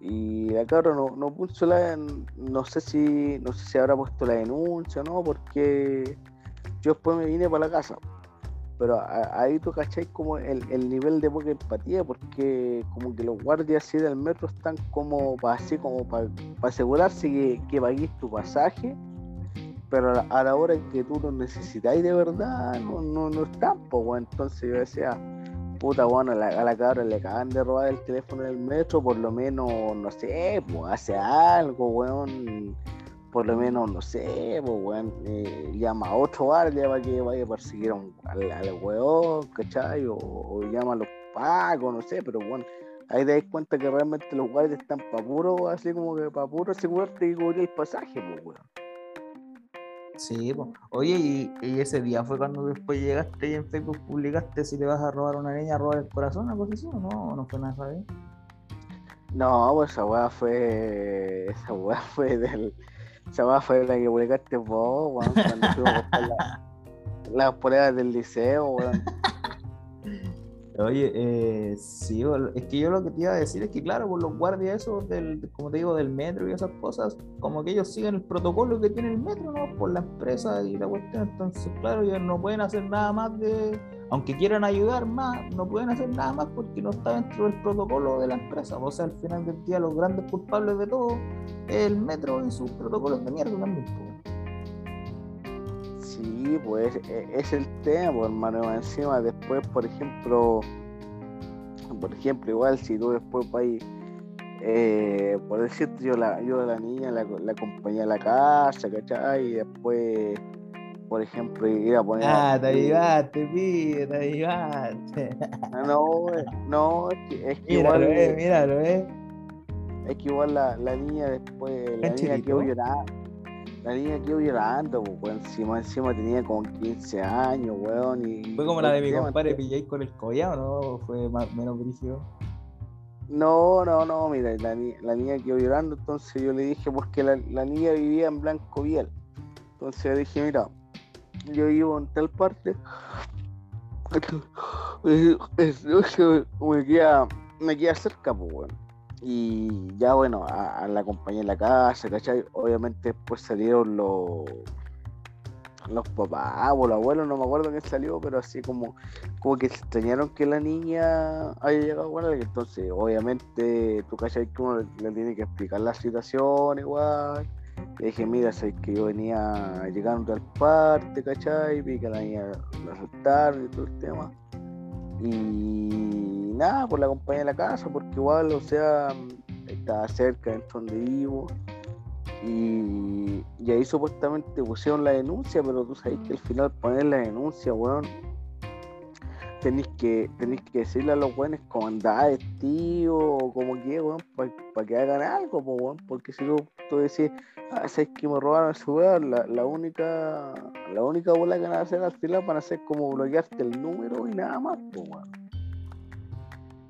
[SPEAKER 2] y la cabra no, no puso la, no sé si, no sé si habrá puesto la denuncia, ¿no? Porque yo después me vine para la casa. Pero ahí tú cacháis como el, nivel de poca empatía, porque como que los guardias así del metro están como para así como para, asegurarse que, que tu pasaje, pero a la, hora en que tú lo necesitáis de verdad, no, no, no están, pues, entonces yo decía, puta, bueno, a la, a cabra le acaban de robar el teléfono en el metro, por lo menos, no sé, pues hace algo, weón. Por lo menos, no sé, pues, weón, eh, llama a otro guardia para que vaya a perseguir al, al weón, ¿cachai? O, llama a los pagos, no sé, pero bueno, ahí te das cuenta que realmente los guardias están para puro, así como que para puro asegurarte y cubrir el pasaje, pues, weón.
[SPEAKER 1] Sí, po. oye, y, y ese día fue cuando después llegaste y en Facebook publicaste si le vas a robar a una niña, robar el corazón, algo así, ¿o no? ¿O no fue nada así?
[SPEAKER 2] No, pues esa weá fue. Esa weá fue del. Esa weá fue la que publicaste vos, weón, cuando fuimos a buscar la- las pruebas del liceo, weón.
[SPEAKER 1] Oye, eh, sí, es que yo lo que te iba a decir es que, claro, por los guardias esos, del, como te digo, del metro y esas cosas, como que ellos siguen el protocolo que tiene el metro, ¿no? Por la empresa y la cuestión, entonces, claro, ellos no pueden hacer nada más de, aunque quieran ayudar más, no pueden hacer nada más porque no está dentro del protocolo de la empresa. O sea, al final del día, los grandes culpables de todo es el metro y sus protocolos de mierda también.
[SPEAKER 2] Sí, pues e- es el tema, pues, hermano. Encima, después, por ejemplo, por ejemplo, igual si tú después vas ahí, eh, por decirte, yo la, yo la niña la, la acompañé a la casa, ¿cachai? Y después, por ejemplo, ir a poner.
[SPEAKER 1] Ah, te ayudaste, pibe, te ayudaste.
[SPEAKER 2] No, eh, no, es que, es que
[SPEAKER 1] Míralo,
[SPEAKER 2] igual.
[SPEAKER 1] eh, míralo, eh.
[SPEAKER 2] Es que igual la, la niña después, la niña quedó llorando. La niña quedó llorando, pues. Encima, encima tenía como 15 años, weón. Y
[SPEAKER 1] Fue como la de mi compadre Pillay con el collado, ¿no? Fue más, menos brígido.
[SPEAKER 2] No, no, no, mira, la, la niña quedó llorando, entonces yo le dije, porque la, la niña vivía en Blanco Viel. Entonces yo dije, mira, yo vivo en tal parte. Me queda, me queda cerca, pues, weón. Y ya, bueno, a, a la acompañé en la casa, ¿cachai? Obviamente después salieron los los papás o los abuelos, no me acuerdo quién salió, pero así como, como que extrañaron que la niña haya llegado con él. Entonces, obviamente, tú cachai que uno le, tiene que explicar la situación igual. Le dije, mira, sabes que yo venía llegando al parte, ¿cachai? Vi que a la niña la y todo el tema. Y nada, pues la acompañé a la casa, porque igual, o sea, estaba cerca dentro donde vivo. Y, y ahí supuestamente pusieron la denuncia, pero tú sabes que al final poner la denuncia, weón, tenéis que, tenéis que decirle a los weones como andá vestido o como que, weón, para que hagan algo, po, weón, porque si tú, tú decís, ah, sabes que me robaron ese weón, la, la única, la única bola que van a hacer al final van a ser como bloquearte el número y nada más, po, weón.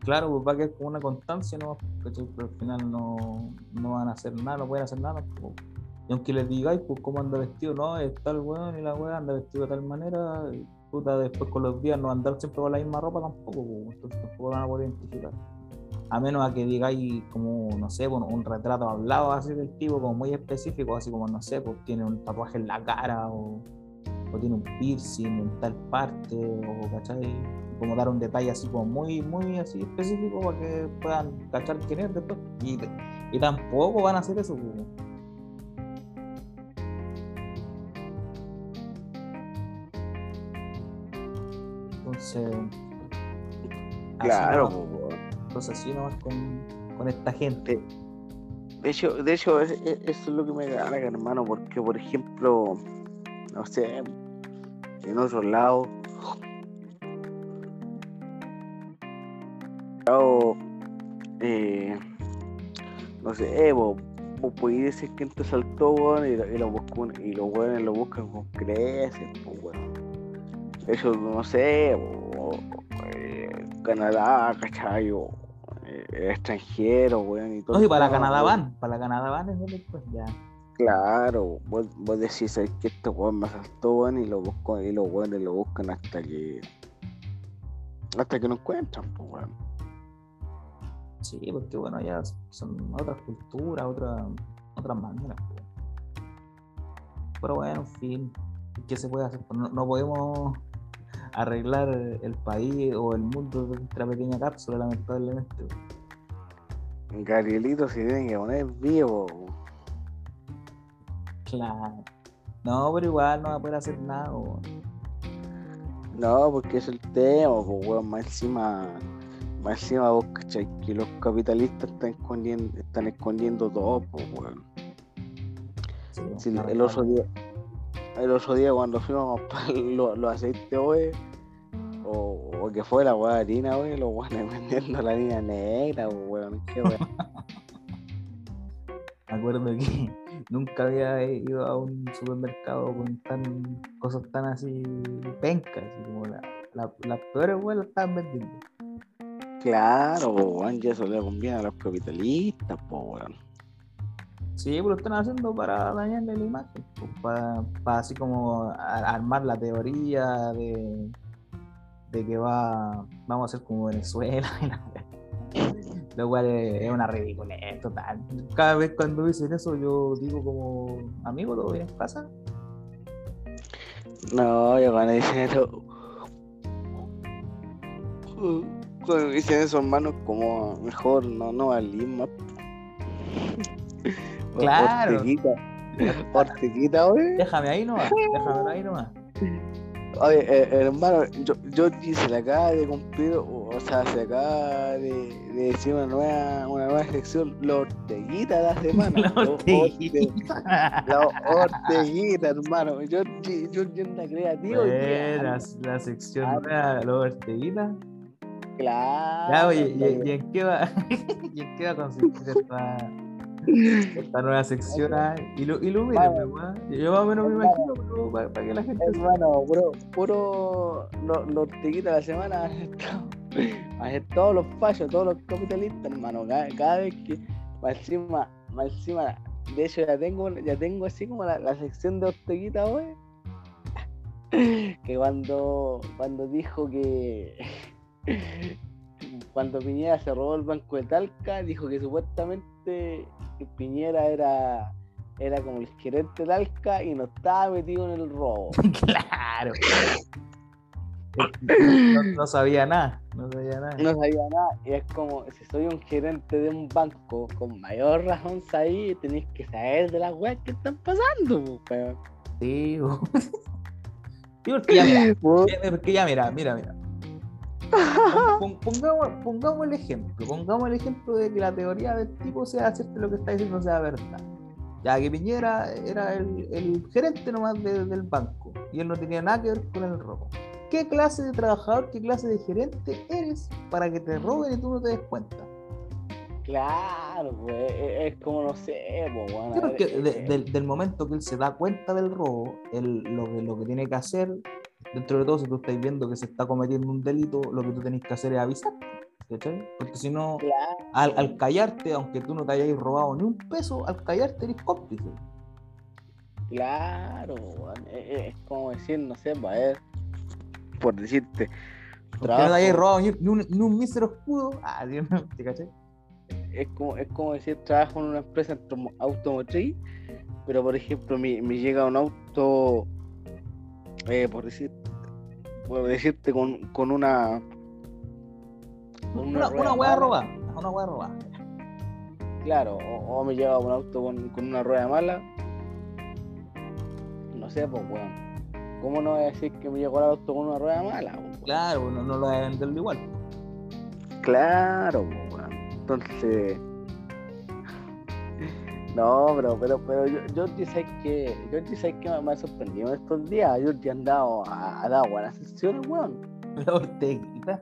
[SPEAKER 1] Claro, pues va a quedar como una constancia, ¿no? Pero al final no, no van a hacer nada, no pueden hacer nada. pues. Y aunque les digáis, pues, cómo anda vestido, no, es tal weón y la weón anda vestido de tal manera, puta, después con los días no andar siempre con la misma ropa tampoco, pues, entonces tampoco van a poder identificar. A menos a que digáis como, no sé, bueno, un retrato hablado así del tipo, como muy específico, así como, no sé, pues tiene un tatuaje en la cara o, o tiene un piercing en tal parte, o, ¿cachai? Como dar un detalle así como muy, muy así específico para que puedan cachar quién es después. Y, y tampoco van a hacer eso, pues. Entonces, así
[SPEAKER 2] Claro, weón.
[SPEAKER 1] entonces así nomás con, con esta gente.
[SPEAKER 2] De hecho, de hecho es- es- eso es lo que me gana, hermano, porque por ejemplo, no sé, en lados, lado, eh, no sé, vos, vos podés decir quién te saltó, weón, y, y, lo buscan- y los weones lo buscan con creces, pues, weón. Eso, no sé, o, eh, Canadá, ¿cachai? O, eh, extranjero, weón, y todo.
[SPEAKER 1] No, y para Canadá van, para Canadá van es donde pues ya.
[SPEAKER 2] Claro, vos, vos decís "Sabes que este weón me asaltó, weón, y lo busco, y los weones lo buscan hasta que hasta que lo encuentran, pues weón.
[SPEAKER 1] Sí, porque bueno, ya son otras culturas, otras otras maneras. pues. Pero bueno, en fin, ¿qué se puede hacer? No, no podemos arreglar el país o el mundo de nuestra pequeña cápsula, lamentablemente.
[SPEAKER 2] Gabrielito se tiene que poner vivo. Weón.
[SPEAKER 1] Claro. No, pero igual no va a poder hacer nada. pues.
[SPEAKER 2] No, porque es el tema, pues weón, más encima, más encima vos cachai que los capitalistas están escondiendo, están escondiendo todo, pues weón.
[SPEAKER 1] Sí,
[SPEAKER 2] Sí,
[SPEAKER 1] lamentable.
[SPEAKER 2] el otro día, el otro día cuando fuimos a comprar los, aceites, wey, o, o que fue la weá de harina, wey, los weones vendiendo la harina negra, weón, qué weón.
[SPEAKER 1] Me acuerdo que nunca había ido a un supermercado con tan cosas tan así pencas, así como la- la- las peores weas las estaban vendiendo.
[SPEAKER 2] Claro, weón, y eso le conviene a los capitalistas, weón.
[SPEAKER 1] Sí, pero lo están haciendo para dañarle la imagen, pues, para, para así como armar la teoría de, de que va, vamos a ser como Venezuela. y la. Lo cual es, es una ridiculez total. Cada vez cuando dicen eso, yo digo como, amigo, ¿todo bien en casa?
[SPEAKER 2] No, yo cuando dicen eso. Cuando dicen eso, hermano, como mejor no, no valís más.
[SPEAKER 1] Claro.
[SPEAKER 2] Orteguita. Orteguita, oye.
[SPEAKER 1] Déjame ahí nomás, déjame ahí nomás.
[SPEAKER 2] Oye, eh, hermano, yo, yo se le acaba de cumplir, o o sea, se acaba de, de decir una nueva, una nueva sección, la Orteguita de la semana.
[SPEAKER 1] La orteguita.
[SPEAKER 2] La Orteguita, hermano. Yo, yo, yo, yo anda creativo.
[SPEAKER 1] Buena, la sección nueva, los Orteguitas.
[SPEAKER 2] Claro.
[SPEAKER 1] Ya, oye, ¿y, y en qué va, ¿y en qué va a consistir esta, esta nueva sección? Ilu- Ilumínenme, weón. Yo más o menos me imagino, pero para, para que la gente
[SPEAKER 2] Hermano, puro, puro lo- los Orteguitas de la semana han estado, han estado todos los fallos, todos los capitalistas, hermano. Cada, cada vez que, más encima, más encima, de hecho ya tengo, ya tengo así como la, la sección de Orteguita hoy. Que cuando, cuando dijo que cuando Piñera se robó el banco de Talca, dijo que supuestamente Piñera era, era como el gerente de Talca y no estaba metido en el robo.
[SPEAKER 1] Claro. No, no sabía nada, no sabía nada.
[SPEAKER 2] No sabía nada. Y es como, si soy un gerente de un banco, con mayor razón ahí tenéis que saber de las weas que están pasando, pues, weón.
[SPEAKER 1] Sí. Sí, porque ya mira, porque ya mira, mira, mira. Pon- pon- Pongamos, pongamos el ejemplo, pongamos el ejemplo de que la teoría del tipo sea cierto lo que está diciendo sea verdad. Ya que Piñera era el, el gerente nomás de- del banco y él no tenía nada que ver con el robo. ¿Qué clase de trabajador, qué clase de gerente eres para que te roben y tú no te des cuenta?
[SPEAKER 2] Claro, pues, es, es como no sé, pues, a ver,
[SPEAKER 1] porque
[SPEAKER 2] eh,
[SPEAKER 1] de-
[SPEAKER 2] eh,
[SPEAKER 1] del, del momento que él se da cuenta del robo, él, lo, que, lo que tiene que hacer, dentro de todo, si tú estás viendo que se está cometiendo un delito, lo que tú tenés que hacer es avisar. ¿cachai? Porque si no,
[SPEAKER 2] Claro,
[SPEAKER 1] al, al callarte, aunque tú no te hayas robado ni un peso, al callarte eres cómplice.
[SPEAKER 2] claro, weón. Es, es- como decir, no sé, pues, a ver, por decirte,
[SPEAKER 1] no te hayas robado ni, un, ni un mísero escudo. Ah, Dios mío, ¿te cachai?
[SPEAKER 2] es como, es como decir trabajo en una empresa automo- automotriz, pero por ejemplo me, me llega un auto, eh, por decir, por decirte con, con una con
[SPEAKER 1] Una, una hueá robada. Una hueá robada.
[SPEAKER 2] Claro, o, o me llega un auto con, con una rueda mala. No sé, pues weón. ¿Cómo no voy a decir que me llegó el auto con una rueda mala? weón?
[SPEAKER 1] Claro, no, no lo vas a venderlo igual.
[SPEAKER 2] Claro, po, weón. Entonces. No, pero, pero, pero yo, Georgie, ¿sabes qué? Georgie, ¿sabes qué me ha sorprendido en estos días? Georgie han dado, ha, ha dado buenas sesiones, weón.
[SPEAKER 1] La Orteguita.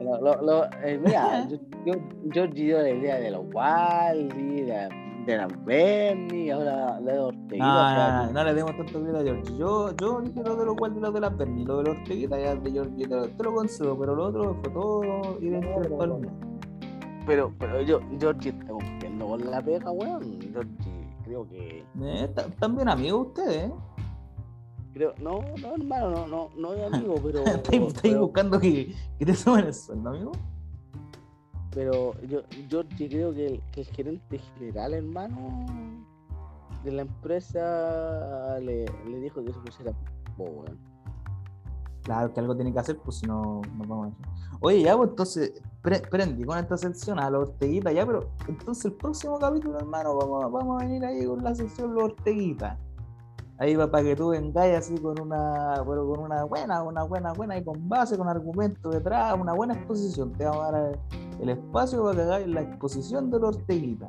[SPEAKER 2] Lo, lo, lo- eh, mira, yo, yo, Georgie dio la idea de los Wally, de, de la Bernie, ahora de los Orteguita.
[SPEAKER 1] No,
[SPEAKER 2] o sea,
[SPEAKER 1] no, no, no le demos tanto crédito a George. Yo, yo dije lo de los cual de los de las Bernie, lo de los Orteguita ya de George, te lo, te lo concedo, pero lo otro fue todo ir intelectual mío.
[SPEAKER 2] Pero, pero yo, Georgie con la pega, weón. Georgie, creo que.
[SPEAKER 1] Eh, Están bien amigos ustedes, ¿eh?
[SPEAKER 2] Creo, no, no, hermano, no, no, no es amigo, pero.
[SPEAKER 1] Estáis
[SPEAKER 2] pero-
[SPEAKER 1] buscando que, que te suben el sueldo, amigo.
[SPEAKER 2] Pero yo, yo creo que el, que el gerente general, hermano, de la empresa le, le dijo que se pusiera po, weón.
[SPEAKER 1] Claro que algo tiene que hacer, pues si no nos vamos a echar. Oye, ya, pues entonces, pre- prendí con esta sección a los Orteguita, ya, pero entonces el próximo capítulo, hermano, vamos, a- vamos a venir ahí con la sección Los Orteguita. Ahí va para que tú vengas así con una, pero con una buena, una buena, buena, y con base, con argumento detrás, una buena exposición. Te vamos a dar el espacio para que hagáis la exposición de los Orteguita.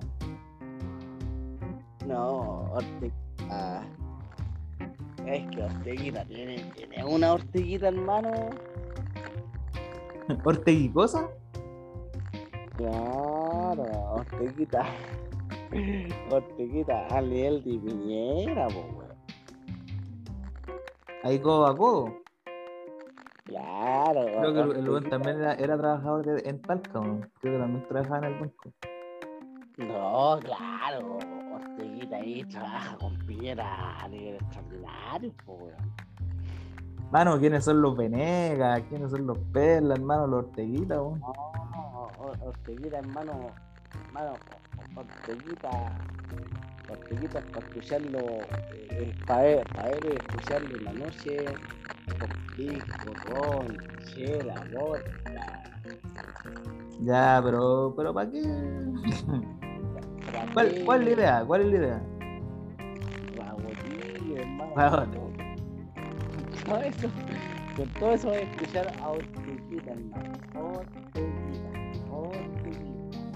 [SPEAKER 2] No, Orteguita. Es que Orteguita tiene, tiene una Orteguita, hermano.
[SPEAKER 1] ¿Orteguicosa?
[SPEAKER 2] Claro, Orteguita. Orteguita al nivel de Piñera, po, weón.
[SPEAKER 1] Ahí codo a codo.
[SPEAKER 2] Claro.
[SPEAKER 1] Creo que el- weón también era, era trabajador de- en Talca, weón. Creo que también trabajaba en el banco.
[SPEAKER 2] No, claro. Orteguita ahí trabaja con Piñera a nivel extraordinario, po, weón.
[SPEAKER 1] Mano, ¿quiénes son los Venegas? ¿Quiénes son los Perlas, hermano? Los Orteguitas, weón.
[SPEAKER 2] No, Orteguita, hermano, hermano, Orteguita, Orteguita para escucharlo, eh, para para escucharlo en la noche, con pisco, ron, chela, vodka.
[SPEAKER 1] Ya, pero, pero ¿para qué? ¿Cuál, ¿Cuál es la idea? ¿Cuál es la idea?
[SPEAKER 2] Rabotillo, hermano.
[SPEAKER 1] Rabotillo.
[SPEAKER 2] Todo eso, con todo eso voy a escuchar a Orteguita, hermano. Orteguita.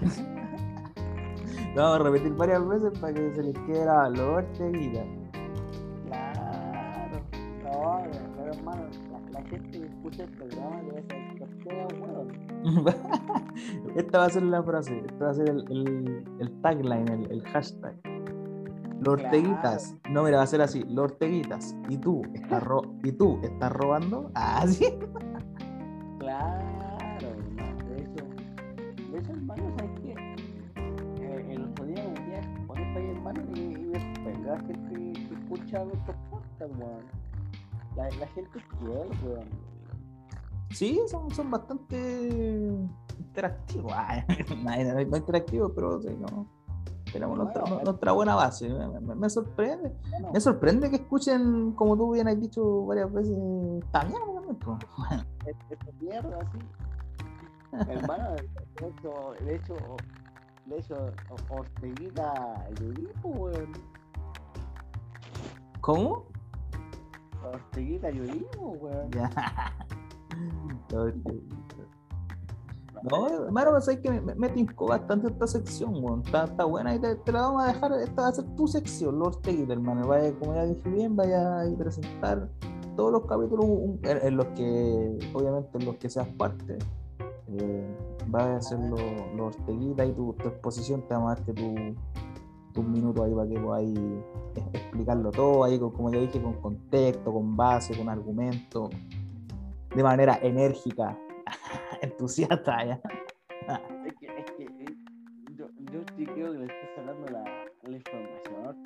[SPEAKER 1] Lo vamos a repetir varias veces para que se les quede grabado. Los Orteguitas.
[SPEAKER 2] Claro, no, pero hermano, la, la gente que escucha el programa debe ser cualquiera.
[SPEAKER 1] Esta va a ser la frase, esta va a ser el, el, el tagline, el, el hashtag. Los
[SPEAKER 2] Claro.
[SPEAKER 1] No, mira, va a ser así. Los Orteguitas. ¿Y tú estás, ro ¿y tú estás robando? Ah, sí.
[SPEAKER 2] La gente que escucha nuestros podcasts, weón. La, la gente es fiel, weón.
[SPEAKER 1] Sí, son, son bastante interactivos. Ah, no, no, interactivos, pero sí, no. Tenemos nuestra,
[SPEAKER 2] Bueno,
[SPEAKER 1] nuestra buena base. Me, me- me sorprende.
[SPEAKER 2] Bueno,
[SPEAKER 1] Me sorprende que escuchen, como tú bien has dicho varias veces, también.
[SPEAKER 2] es- esta mierda, así. Hermano, de hecho, de hecho, de hecho, Orteguita Yudipo, weón.
[SPEAKER 1] ¿Cómo?
[SPEAKER 2] Orteguita Yudipo, weón.
[SPEAKER 1] Ya. No, No, hermano, sabes que me, me, tincó bastante esta sección, weón. Está, está buena y te, te la vamos a dejar. Esta va a ser tu sección, Lord Teguita, hermano. Vaya, como ya dije bien, vaya a presentar todos los capítulos un- en, en los que, obviamente, en los que seas parte. Eh, vaya a hacer los y tu, tu exposición. Te vamos a darte tu, tus minutos ahí para que podáis es- explicarlo todo, ahí con- como ya dije, con contexto, con base, con argumento, de manera enérgica, entusiasta. ¿ya?
[SPEAKER 2] Es que, es que, eh, yo, yo sí creo que le estoy sacando la, la información.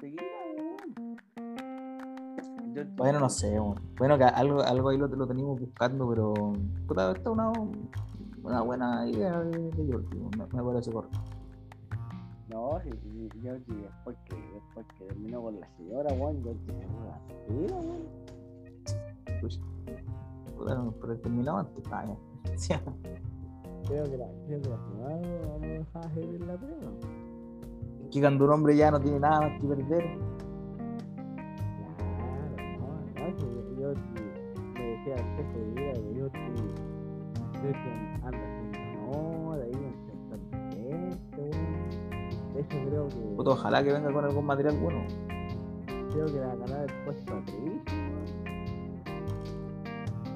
[SPEAKER 2] Yo-
[SPEAKER 1] Bueno, no sé. Bueno, que algo, algo ahí lo, lo tenemos buscando, pero puta, esta es una, una buena idea de, de Jordi, me, me parece correcto.
[SPEAKER 2] No, sí, sí, yo sí, después que, después que terminó con la señora, weón, yo sí, weón.
[SPEAKER 1] Pucha. Puta, no, pero terminó antes. Ya. Sí.
[SPEAKER 2] Creo que la, creo que la señora no me dejaba seguir la prueba.
[SPEAKER 1] Que cuando un hombre ya no tiene nada más que perder.
[SPEAKER 2] Claro, no, no, yo, yo sí me decía el jefe de vida que yo sí, yo sí ando haciendo honor, ahí creo que,
[SPEAKER 1] Puta, ojalá que venga con algún material bueno.
[SPEAKER 2] creo que la ganar el puesto a Tris,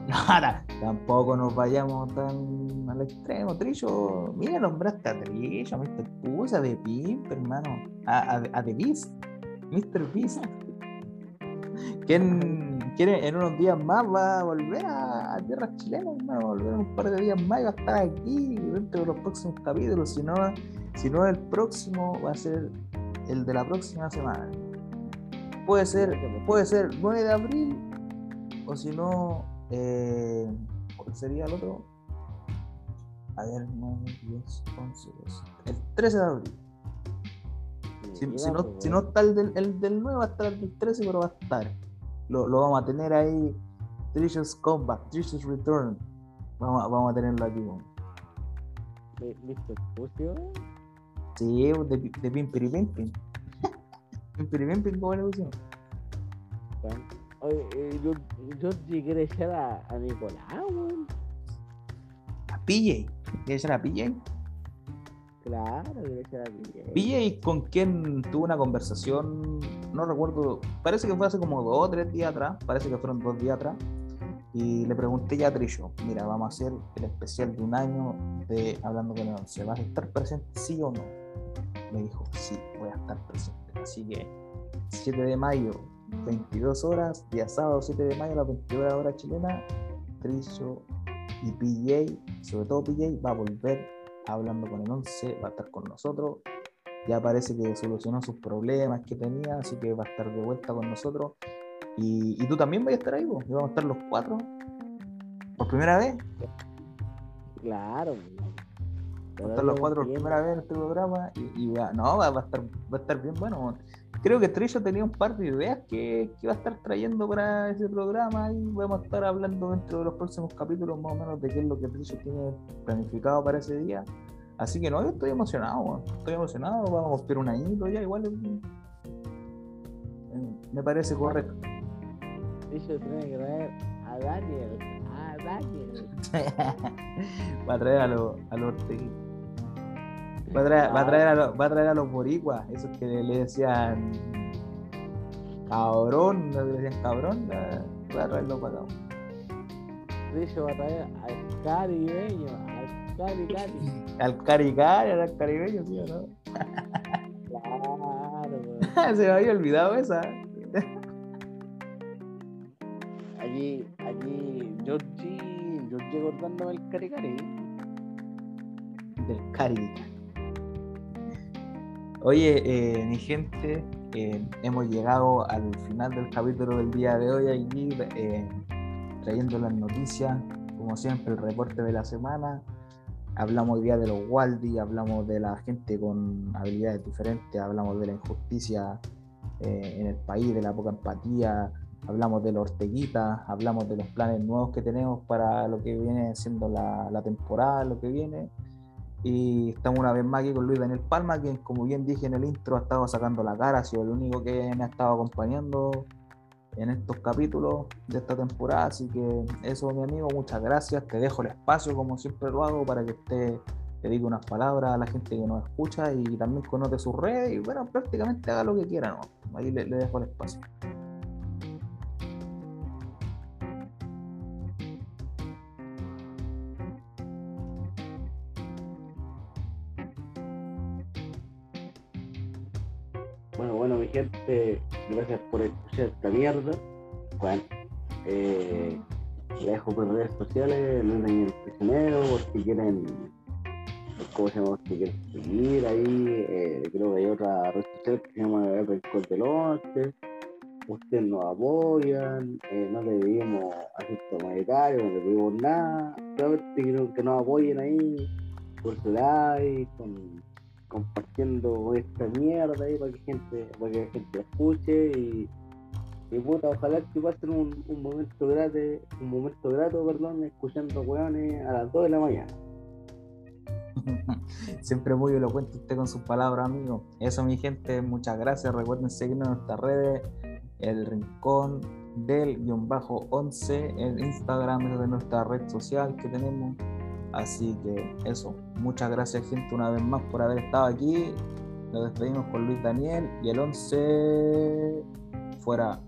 [SPEAKER 1] Nada, tampoco nos vayamos tan al extremo. Trillo, mira, nombraste a Trillo, Mr. Pusa de Pimp, hermano. A, a, a The Beast, Mr. Beast. ¿Quién, quién en unos días más va a volver a, tierras chilenas? Va a volver un par de días más y va a estar aquí dentro de los próximos capítulos. Si no, si no el próximo, va a ser el de la próxima semana. Puede ser, puede ser 9 de abril o si no, eh, ¿cuál sería el otro? A ver, 9, 10, 11, 12. El 13 de abril. Si, si no, si no está el del, el del 9, va a estar el del 13, pero va a estar. Lo, lo vamos a tener ahí. Tricious Comeback, Tricious Return. Vamos, a- vamos a tenerlo aquí.
[SPEAKER 2] ¿Listo el pucio?
[SPEAKER 1] Sí, de, de Pimpiri Pimpin. Pimpiri Pimpin, ¿cómo le pusieron?
[SPEAKER 2] Oye, eh, yo, yo sí quiero echar a, a Nicolás, weón.
[SPEAKER 1] A PJ. ¿Quieres ser a PJ?
[SPEAKER 2] Claro, quiero echar a.
[SPEAKER 1] PJ con quien tuvo una conversación, no recuerdo, parece que fue hace como dos o tres días atrás, parece que fueron dos días atrás, y le pregunté ya a Trillo, mira, vamos a hacer el especial de un año de Hablando con el Once, ¿vas a estar presente sí o no? me dijo, sí, voy a estar presente. Así que 7 de mayo, 22 horas, día sábado 7 de mayo a las 22 horas chilena, Trillo y PJ, sobre todo PJ, va a volver hablando con el 11, va a estar con nosotros. Ya parece que solucionó sus problemas que tenía, así que va a estar de vuelta con nosotros. Y, y tú también vas a estar ahí, vos. y vamos a estar los cuatro por primera vez.
[SPEAKER 2] Claro.
[SPEAKER 1] Vamos a estar los cuatro por primera vez en este programa y, y va- no, va, va a estar, va a estar bien bueno. Creo que Trillo tenía un par de ideas que, que va a estar trayendo para ese programa y vamos a estar hablando dentro de los próximos capítulos más o menos de qué es lo que Trillo tiene planificado para ese día. Así que no, yo estoy emocionado, estoy emocionado, vamos a cumplir un añito ya, igual me parece correcto.
[SPEAKER 2] Ellos tienen que traer a Daniel. A Daniel.
[SPEAKER 1] va a traer a los a Ortegui. Va a traer, va a traer a los, va a traer a los boricuas, esos que le decían cabrón, no le decían cabrón, va a traerlos para acá.
[SPEAKER 2] Va a traer al caribeño. Al cari cari.
[SPEAKER 1] Al caricari, al caribeño, sí o no.
[SPEAKER 2] Claro.
[SPEAKER 1] Se me había olvidado esa.
[SPEAKER 2] Allí, allí, Georgie, Georgie acordándome el cari cari.
[SPEAKER 1] Del cari. Oye, eh, mi gente, eh, hemos llegado al final del capítulo del día de hoy aquí, eh, trayendo las noticias, como siempre, el reporte de la semana. Hablamos hoy día de los Waldi, hablamos de la gente con habilidades diferentes, hablamos de la injusticia en el país, de la poca empatía, hablamos de los Orteguitas, hablamos de los planes nuevos que tenemos para lo que viene siendo la, la temporada, lo que viene. Y estamos una vez más aquí con Luis Daniel Palma, que como bien dije en el intro, ha estado sacando la cara, ha sido el único que me ha estado acompañando en estos capítulos de esta temporada. Así que eso, mi amigo, muchas gracias. Te dejo el espacio, como siempre lo hago, para que usted te diga unas palabras a la gente que nos escucha y también conoce sus redes. Y bueno, prácticamente haga lo que quiera, ¿no? Ahí le dejo el espacio.
[SPEAKER 2] Gente, gracias por escuchar esta mierda. Bueno, eh, dejo por redes sociales, Luis Daniel Prisionero, por si quieren, ¿cómo se llama? Si quieren seguir ahí, eh, creo que hay otra red social que se llama Apple Code del Once. Ustedes nos apoyan, eh, no le pedimos asisto monetario, no le pedimos nada, solamente quiero que nos apoyen ahí, por su like, con compartiendo esta mierda ahí para que gente, para que gente escuche y, y puta, ojalá que pasen un, un momento grato, un momento grato, perdón, escuchando weones a las 2 de la mañana.
[SPEAKER 1] Siempre muy elocuente usted con sus palabras, amigo. Eso, mi gente, muchas gracias. Recuerden seguirnos en nuestras redes, el rincón del guion bajo 11, el Instagram es de nuestra red social que tenemos. Así que eso, muchas gracias, gente, una vez más por haber estado aquí. Nos despedimos con Luis Daniel y el 11 fuera.